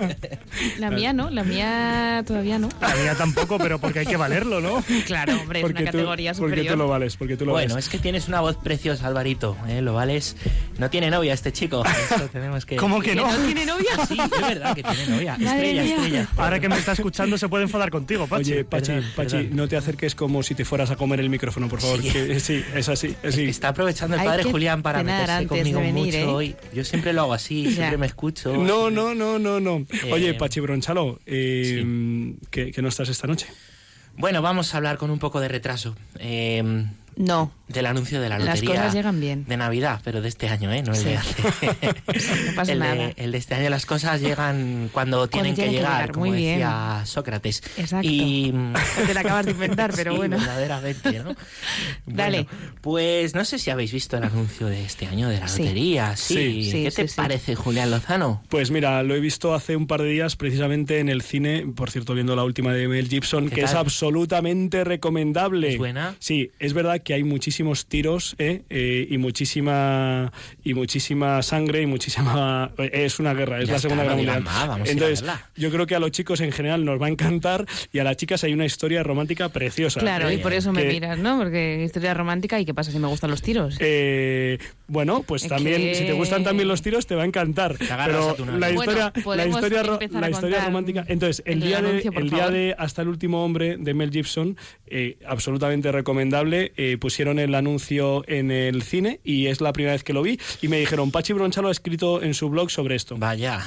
La mía no, la mía todavía no. La mía tampoco, pero porque hay que valerlo, ¿no? Claro, hombre, es una Porque tú, categoría porque superior. tú lo vales, porque tú lo Bueno, vales. es que tienes una voz preciosa, Alvarito. ¿eh? Lo vales. No tiene novia este chico. Eso tenemos que. ¿Cómo que ¿Que no? no tiene novia? Sí, es verdad que tiene novia. Estrella, estrella. Ahora que me está escuchando se puede enfadar contigo, Pachi. Oye, Pachi, perdón, Pachi, perdón. no te acerques como si te fueras a comer el micrófono, por favor. Sí. que- sí, es así, es así. Está aprovechando el Hay padre Julián para meterse antes conmigo de venir, mucho ¿eh? hoy. Yo siempre lo hago así, Ya. siempre me escucho. No, no, no, no, no. Oye, Eh, Pachi Bronchalo, eh, ¿qué, qué no estás esta noche? Bueno, vamos a hablar con un poco de retraso. eh, No, del anuncio de la Las lotería. cosas llegan bien. De Navidad, pero de este año, ¿eh? No el Sí. de hace. no pasa el, nada. de, el de este año las cosas llegan cuando tienen que tienen que llegar, llegar, como muy bien. decía Sócrates. Exacto. Y Te la acabas de inventar, pero Sí, bueno. verdaderamente, ¿no? Dale. Bueno, pues no sé si habéis visto el anuncio de este año de la Sí. lotería. Sí. Sí. Sí, ¿Qué te sí, sí. parece, Julián Lozano? Pues mira, lo he visto hace un par de días precisamente en el cine, por cierto, viendo la última de Mel Gibson, ¿Qué que es absolutamente recomendable. ¿Es buena? Sí, es verdad que hay muchísimos tiros ¿eh? Eh, y muchísima y muchísima sangre y muchísima es una guerra, es Ya la está, Segunda no Guerra Mundial. Entonces, verla. yo creo que a los chicos en general nos va a encantar y a las chicas hay una historia romántica preciosa. Claro, ¿eh? y por eso me Que- miras, ¿no? Porque historia romántica y qué pasa si me gustan los tiros. Eh, bueno, pues Es también, que- si te gustan también los tiros, te va a encantar. Pero a tu novia. la Bueno, historia, la historia, la romántica. Entonces, el el día, de, anuncio, el día de Hasta el último hombre de Mel Gibson, eh, absolutamente recomendable. Eh, pusieron el anuncio en el cine y es la primera vez que lo vi. Y me dijeron, Pachi Bronchalo ha escrito en su blog sobre esto. Vaya.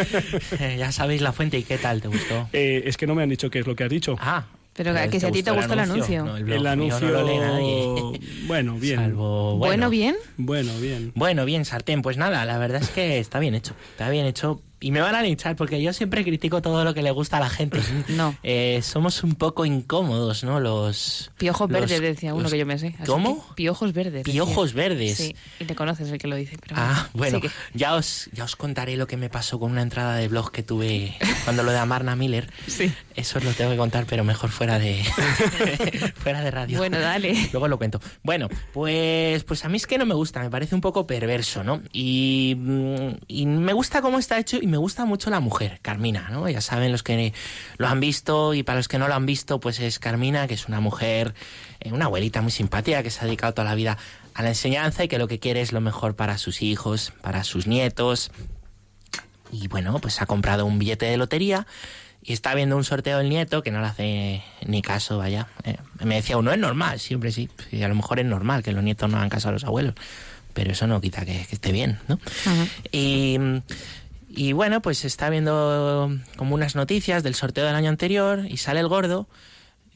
ya sabéis la fuente y qué tal, ¿te gustó? Eh, es que no me han dicho qué es lo que has dicho. Ah. Pero que si a ti te gustó el anuncio. No, el, blog el mío anuncio. no lo lee nadie. bueno, bien. Salvo, Bueno, bien. Bueno, bien. Bueno, bien, sartén. Pues nada, la verdad es que está bien hecho. Está bien hecho. Y me van a linchar porque yo siempre critico todo lo que le gusta a la gente. No. Eh, somos un poco incómodos, ¿no? Los. Piojos los- verdes, decía uno los- que yo me sé. así ¿Cómo? Piojos verdes. decía. Piojos verdes. Sí, y te conoces el que lo dice. Pero Ah, bueno, ya os, ya os contaré lo que me pasó con una entrada de blog que tuve cuando lo de Amarna Miller. Sí. Eso os lo tengo que contar, pero mejor fuera de fuera de radio. Bueno, dale. Luego lo cuento. Bueno, pues, pues a mí es que no me gusta, me parece un poco perverso, ¿no? Y, mm, y me gusta cómo está hecho y me gusta mucho la mujer, Carmina, ¿no? Ya saben los que lo han visto y para los que no lo han visto, pues es Carmina, que es una mujer, eh, una abuelita muy simpática que se ha dedicado toda la vida a la enseñanza y que lo que quiere es lo mejor para sus hijos, para sus nietos. Y bueno, pues ha comprado un billete de lotería y está viendo un sorteo del nieto que no le hace ni caso, vaya. Eh, me decía uno, es normal, siempre sí. sí. A lo mejor es normal que los nietos no hagan caso a los abuelos, pero eso no quita que, que esté bien, ¿no? Y, y bueno, pues está viendo como unas noticias del sorteo del año anterior y sale el gordo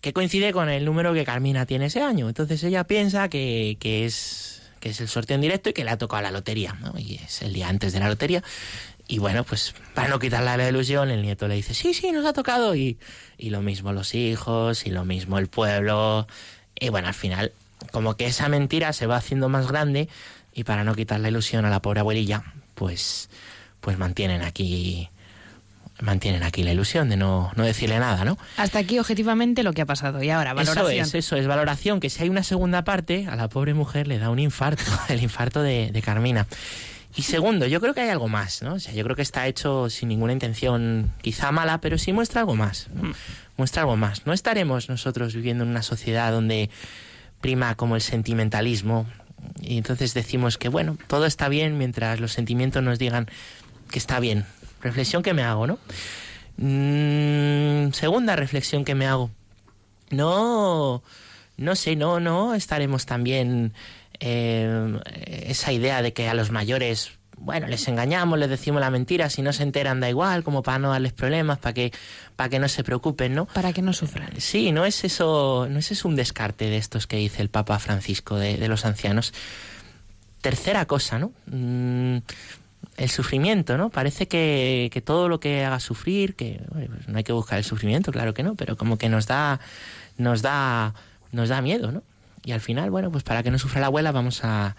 que coincide con el número que Carmina tiene ese año. Entonces ella piensa que, que es que es el sorteo en directo y que le ha tocado la lotería, ¿no? Y es el día antes de la lotería. Y bueno, pues para no quitarle la ilusión, el nieto le dice, sí, sí, nos ha tocado. Y, y lo mismo los hijos, y lo mismo el pueblo. Y bueno, al final, como que esa mentira se va haciendo más grande y para no quitar la ilusión a la pobre abuelilla, pues, pues mantienen aquí mantienen aquí la ilusión de no, no decirle nada, ¿no? Hasta aquí objetivamente lo que ha pasado. Y ahora, valoración. Eso es, eso es, valoración, que si hay una segunda parte, a la pobre mujer le da un infarto, el infarto de, de Carmina. Y segundo, yo creo que hay algo más, ¿no? O sea, yo creo que está hecho sin ninguna intención quizá mala, pero sí muestra algo más, ¿no? Muestra algo más. No estaremos nosotros viviendo en una sociedad donde prima como el sentimentalismo y entonces decimos que, bueno, todo está bien mientras los sentimientos nos digan que está bien. Reflexión que me hago, ¿no? Mm, segunda reflexión que me hago. No, no sé, no, no estaremos también eh, esa idea de que a los mayores, bueno, les engañamos, les decimos la mentira, si no se enteran da igual, como para no darles problemas, para que, para que no se preocupen, ¿no? Para que no sufran. Sí, no es eso, no es eso un descarte de estos que dice el Papa Francisco de, de los ancianos. Tercera cosa, ¿no? Mm, el sufrimiento, ¿no? Parece que, que, todo lo que haga sufrir, que bueno, pues no hay que buscar el sufrimiento, claro que no, pero como que nos da, nos da, nos da miedo, ¿no? Y al final, bueno, pues para que no sufra la abuela vamos a,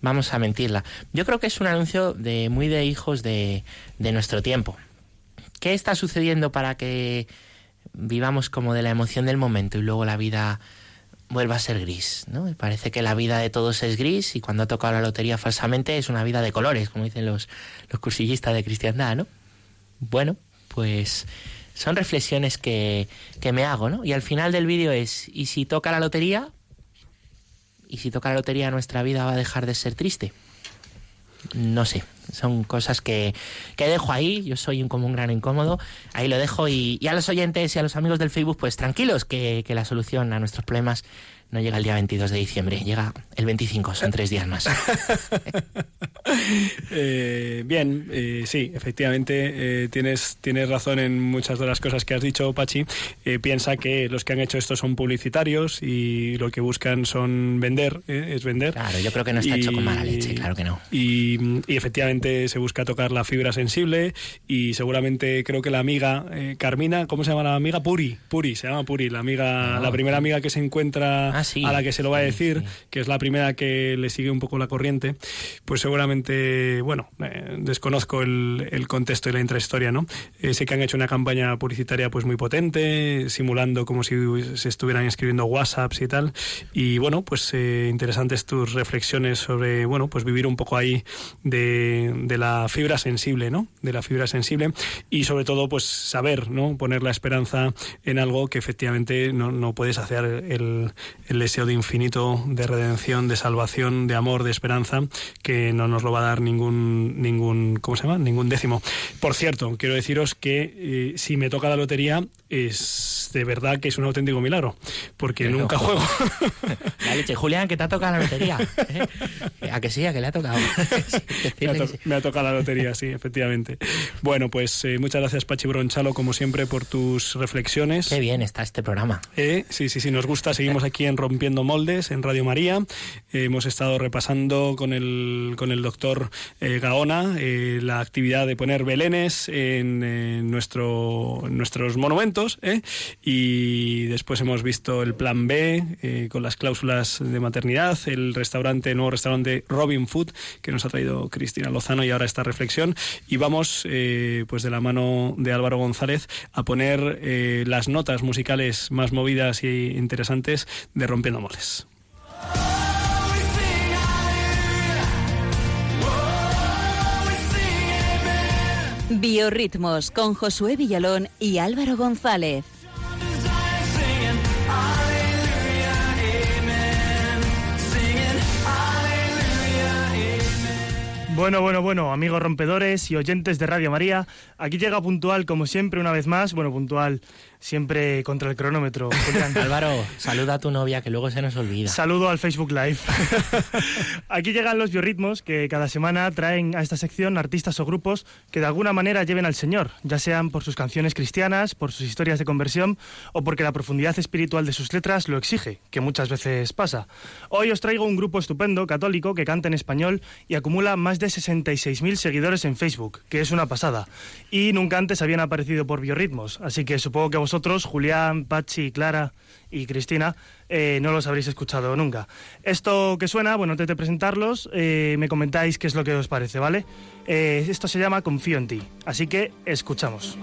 vamos a mentirla. Yo creo que es un anuncio de muy de hijos de, de nuestro tiempo. ¿Qué está sucediendo para que vivamos como de la emoción del momento y luego la vida vuelva a ser gris, ¿no? Me parece que la vida de todos es gris y cuando ha tocado la lotería falsamente es una vida de colores, como dicen los, los cursillistas de cristiandad, ¿no? Bueno, pues son reflexiones que, que me hago, ¿no? Y al final del vídeo es, ¿y si toca la lotería? ¿Y si toca la lotería nuestra vida va a dejar de ser triste? No sé, son cosas que, que dejo ahí, yo soy un, como un gran incómodo, ahí lo dejo y, y a los oyentes y a los amigos del Facebook, pues tranquilos, que, que la solución a nuestros problemas no llega el día 22 de diciembre, llega el 25, son tres días más. Eh, bien, eh, sí, efectivamente eh, tienes, tienes razón en muchas de las cosas que has dicho, Pachi. Eh, piensa que los que han hecho esto son publicitarios y lo que buscan son vender, eh, es vender. Claro, yo creo que no está hecho con mala leche, claro que no. Y, y efectivamente se busca tocar la fibra sensible y seguramente creo que la amiga eh, Carmina, ¿cómo se llama la amiga? Puri, Puri, se llama Puri, la amiga, Ah, la primera amiga que se encuentra Ah, sí. a la que se lo va a decir, sí. que es la primera que le sigue un poco la corriente, pues seguramente, bueno, eh, desconozco el, el contexto y la intrahistoria, ¿no? Eh, sé que han hecho una campaña publicitaria pues muy potente, simulando como si se estuvieran escribiendo WhatsApps y tal, y bueno, pues eh, interesantes tus reflexiones sobre, bueno, pues vivir un poco ahí de, de la fibra sensible, ¿no? De la fibra sensible y sobre todo pues saber, ¿no? Poner la esperanza en algo que efectivamente no, no puedes hacer el, el deseo de infinito, de redención, de salvación, de amor, de esperanza, que no nos lo va a dar ningún, ningún ¿cómo se llama? Ningún décimo. Por cierto, quiero deciros que eh, si me toca la lotería es de verdad que es un auténtico milagro, porque Pero- nunca juego. La leche, Julián, que te ha tocado la lotería. ¿eh? A que sí, a que le ha tocado. Me ha, que to- sí. me ha tocado la lotería, sí, efectivamente. Bueno, pues eh, muchas gracias Pachi Bronchalo, como siempre, por tus reflexiones. Qué bien está este programa. Eh, sí, sí, sí, nos gusta. Seguimos aquí en Rompiendo Moldes, en Radio María. Hemos estado repasando con el, con el doctor eh, Gaona la actividad de poner belenes en, nuestro, en nuestros monumentos. Eh, y después hemos visto el plan B eh, con las cláusulas de maternidad, el restaurante, nuevo restaurante Robin Food que nos ha traído Cristina Lozano y ahora esta reflexión. Y vamos, eh, pues de la mano de Álvaro González, a poner las notas musicales más movidas y interesantes de Rompiendo Moles. Biorritmos con Josué Villalón y Álvaro González. Bueno, bueno, bueno, amigos rompedores y oyentes de Radio María, aquí llega puntual, como siempre, una vez más, bueno, puntual, siempre contra el cronómetro. Julián. Álvaro, saluda a tu novia que luego se nos olvida. Saludo al Facebook Live. Aquí llegan los biorritmos que cada semana traen a esta sección artistas o grupos que de alguna manera lleven al Señor, ya sean por sus canciones cristianas, por sus historias de conversión o porque la profundidad espiritual de sus letras lo exige, que muchas veces pasa. Hoy os traigo un grupo estupendo, católico, que canta en español y acumula más de 66.000 seguidores en Facebook, que es una pasada. Y nunca antes habían aparecido por biorritmos, así que supongo que vosotros, Julián, Pachi, Clara y Cristina, eh, no los habréis escuchado nunca. Esto que suena, bueno, antes de presentarlos, eh, me comentáis qué es lo que os parece, ¿vale? Eh, esto se llama Confío en ti, así que escuchamos.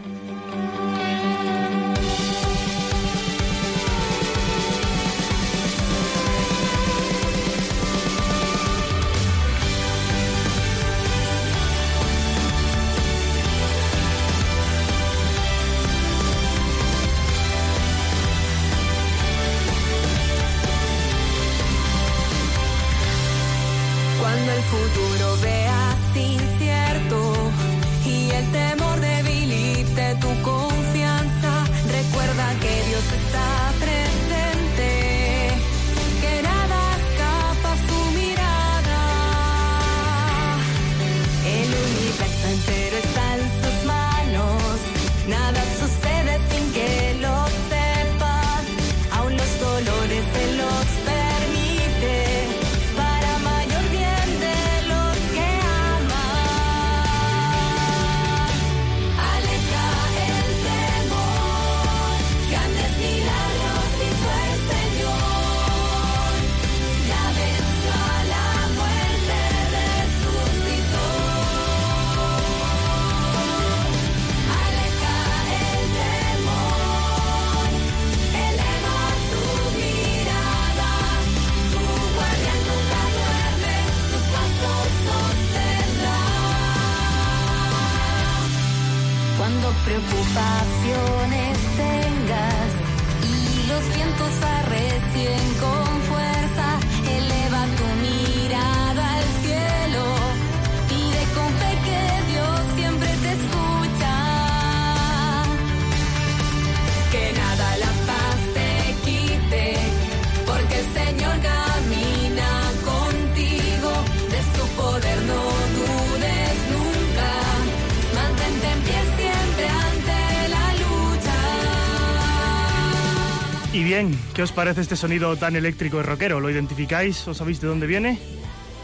Bien, ¿qué os parece este sonido tan eléctrico y rockero? ¿Lo identificáis? ¿O sabéis de dónde viene?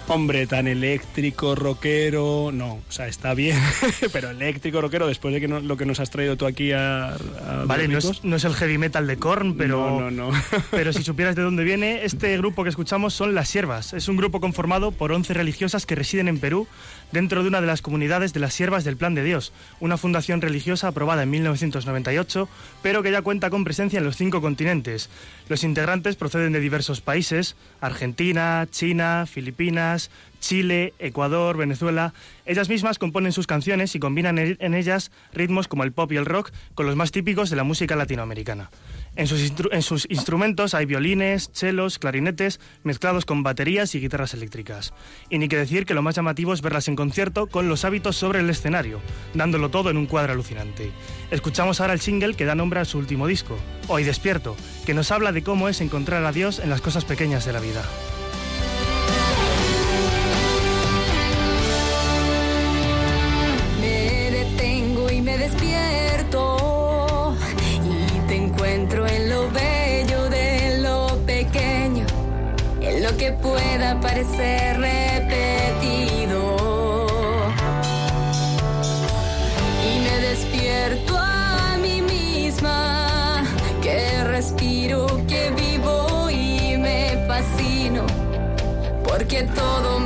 Hombre, tan eléctrico, rockero, no, o sea, está bien, pero eléctrico, rockero, después de que no- lo que nos has traído tú aquí a... a Vale, no Bérnicos. es, no es el heavy metal de Korn, pero, No, no, no. pero si supieras de dónde viene, este grupo que escuchamos son Las Siervas. Es un grupo conformado por 11 religiosas que residen en Perú, dentro de una de las comunidades de las Siervas del Plan de Dios, una fundación religiosa aprobada en 1998, pero que ya cuenta con presencia en los cinco continentes. Los integrantes proceden de diversos países, Argentina, China, Filipinas, Chile, Ecuador, Venezuela. Ellas mismas componen sus canciones y combinan en ellas ritmos como el pop y el rock con los más típicos de la música latinoamericana. En sus, instru- en sus instrumentos hay violines, chelos, clarinetes, mezclados con baterías y guitarras eléctricas. Y ni que decir que lo más llamativo es verlas en concierto con los hábitos sobre el escenario, dándolo todo en un cuadro alucinante. Escuchamos ahora el single que da nombre a su último disco, Hoy Despierto, que nos habla de cómo es encontrar a Dios en las cosas pequeñas de la vida. Que pueda parecer repetido. Y me despierto a mí misma, que respiro, que vivo y me fascino, porque todo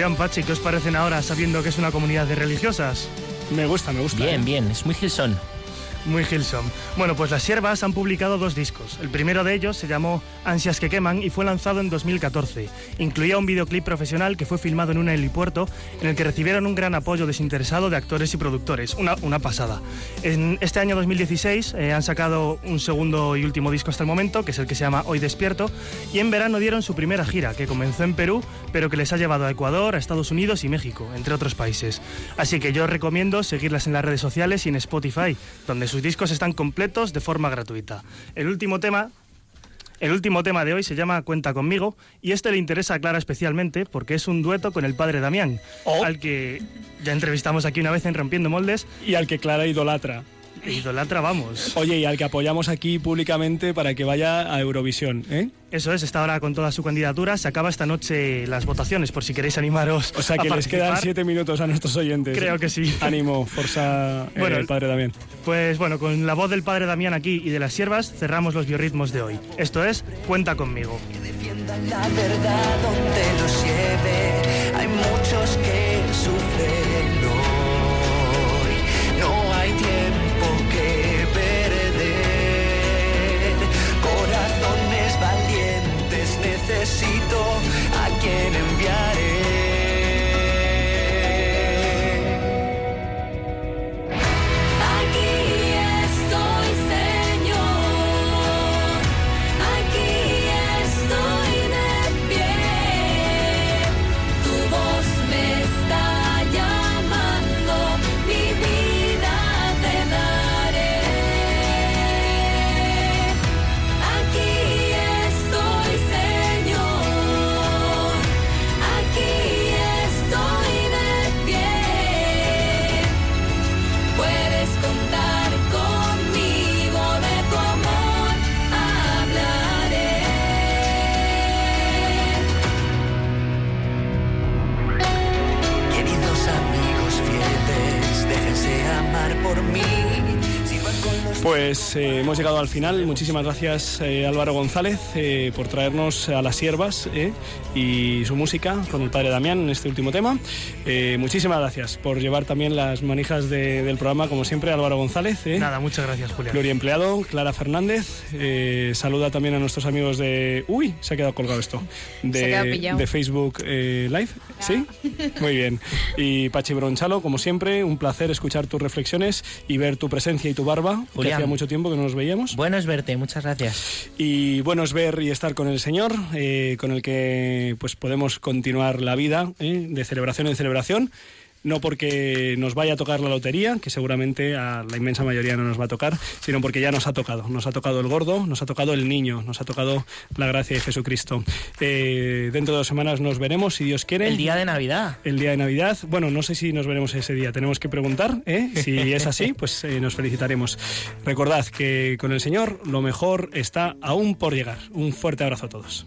Julián Pachi, ¿qué os parecen ahora sabiendo que es una comunidad de religiosas? Me gusta, me gusta. Bien, ¿eh? bien, es muy Gilson. Muy Hillsong. Bueno, pues las siervas han publicado dos discos. El primero de ellos se llamó Ansias que queman y fue lanzado en 2014. Incluía un videoclip profesional que fue filmado en un helipuerto en el que recibieron un gran apoyo desinteresado de actores y productores. Una, pasada. En este año 2016 eh, han sacado un segundo y último disco hasta el momento, que es el que se llama Hoy Despierto, y en verano dieron su primera gira, que comenzó en Perú, pero que les ha llevado a Ecuador, a Estados Unidos y México, entre otros países. Así que yo recomiendo seguirlas en las redes sociales y en Spotify, donde sus discos están completos de forma gratuita. El último tema el último tema de hoy se llama Cuenta conmigo y este le interesa a Clara especialmente porque es un dueto con el padre Damián, al que ya entrevistamos aquí una vez en Rompiendo Moldes. Y al que Clara idolatra. Idolatra, vamos. Oye, y al que apoyamos aquí públicamente para que vaya a Eurovisión, ¿eh? Eso es, está ahora con toda su candidatura. Se acaba esta noche las votaciones por si queréis animaros. O sea a que les quedan siete minutos a nuestros oyentes. Creo que sí. Ánimo, forza eh, Bueno, el padre Damián. Pues bueno, con la voz del padre Damián aquí y de las siervas cerramos los biorritmos de hoy. Esto es Cuenta conmigo. la verdad donde los Pues eh, hemos llegado al final. Muchísimas gracias eh, Álvaro González eh, por traernos a las siervas eh, y su música con el padre Damián en este último tema. Eh, muchísimas gracias por llevar también las manijas de- del programa, como siempre, Álvaro González. eh. Nada, muchas gracias, Julián. Gloria Empleado, Clara Fernández. eh, saluda también a nuestros amigos de. Uy, se ha quedado colgado esto. De, Se ha quedado pillado. de Facebook eh, Live. ¿Sí? Muy bien. Y Pachi Bronchalo, como siempre, un placer escuchar tus reflexiones y ver tu presencia y tu barba, Hacía mucho tiempo que no nos veíamos. Bueno es verte, muchas gracias. Y bueno es ver y estar con el Señor, eh, con el que pues podemos continuar la vida eh, de celebración en celebración. No porque nos vaya a tocar la lotería, que seguramente a la inmensa mayoría no nos va a tocar, sino porque ya nos ha tocado. Nos ha tocado el gordo, nos ha tocado el niño, nos ha tocado la gracia de Jesucristo. Eh, dentro de dos semanas nos veremos, si Dios quiere. El día de Navidad. El día de Navidad. Bueno, no sé si nos veremos ese día. Tenemos que preguntar. ¿eh? Si es así, pues eh, nos felicitaremos. Recordad que con el Señor lo mejor está aún por llegar. Un fuerte abrazo a todos.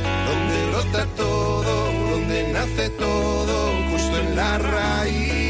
brota todo, donde nace todo, justo en la raíz.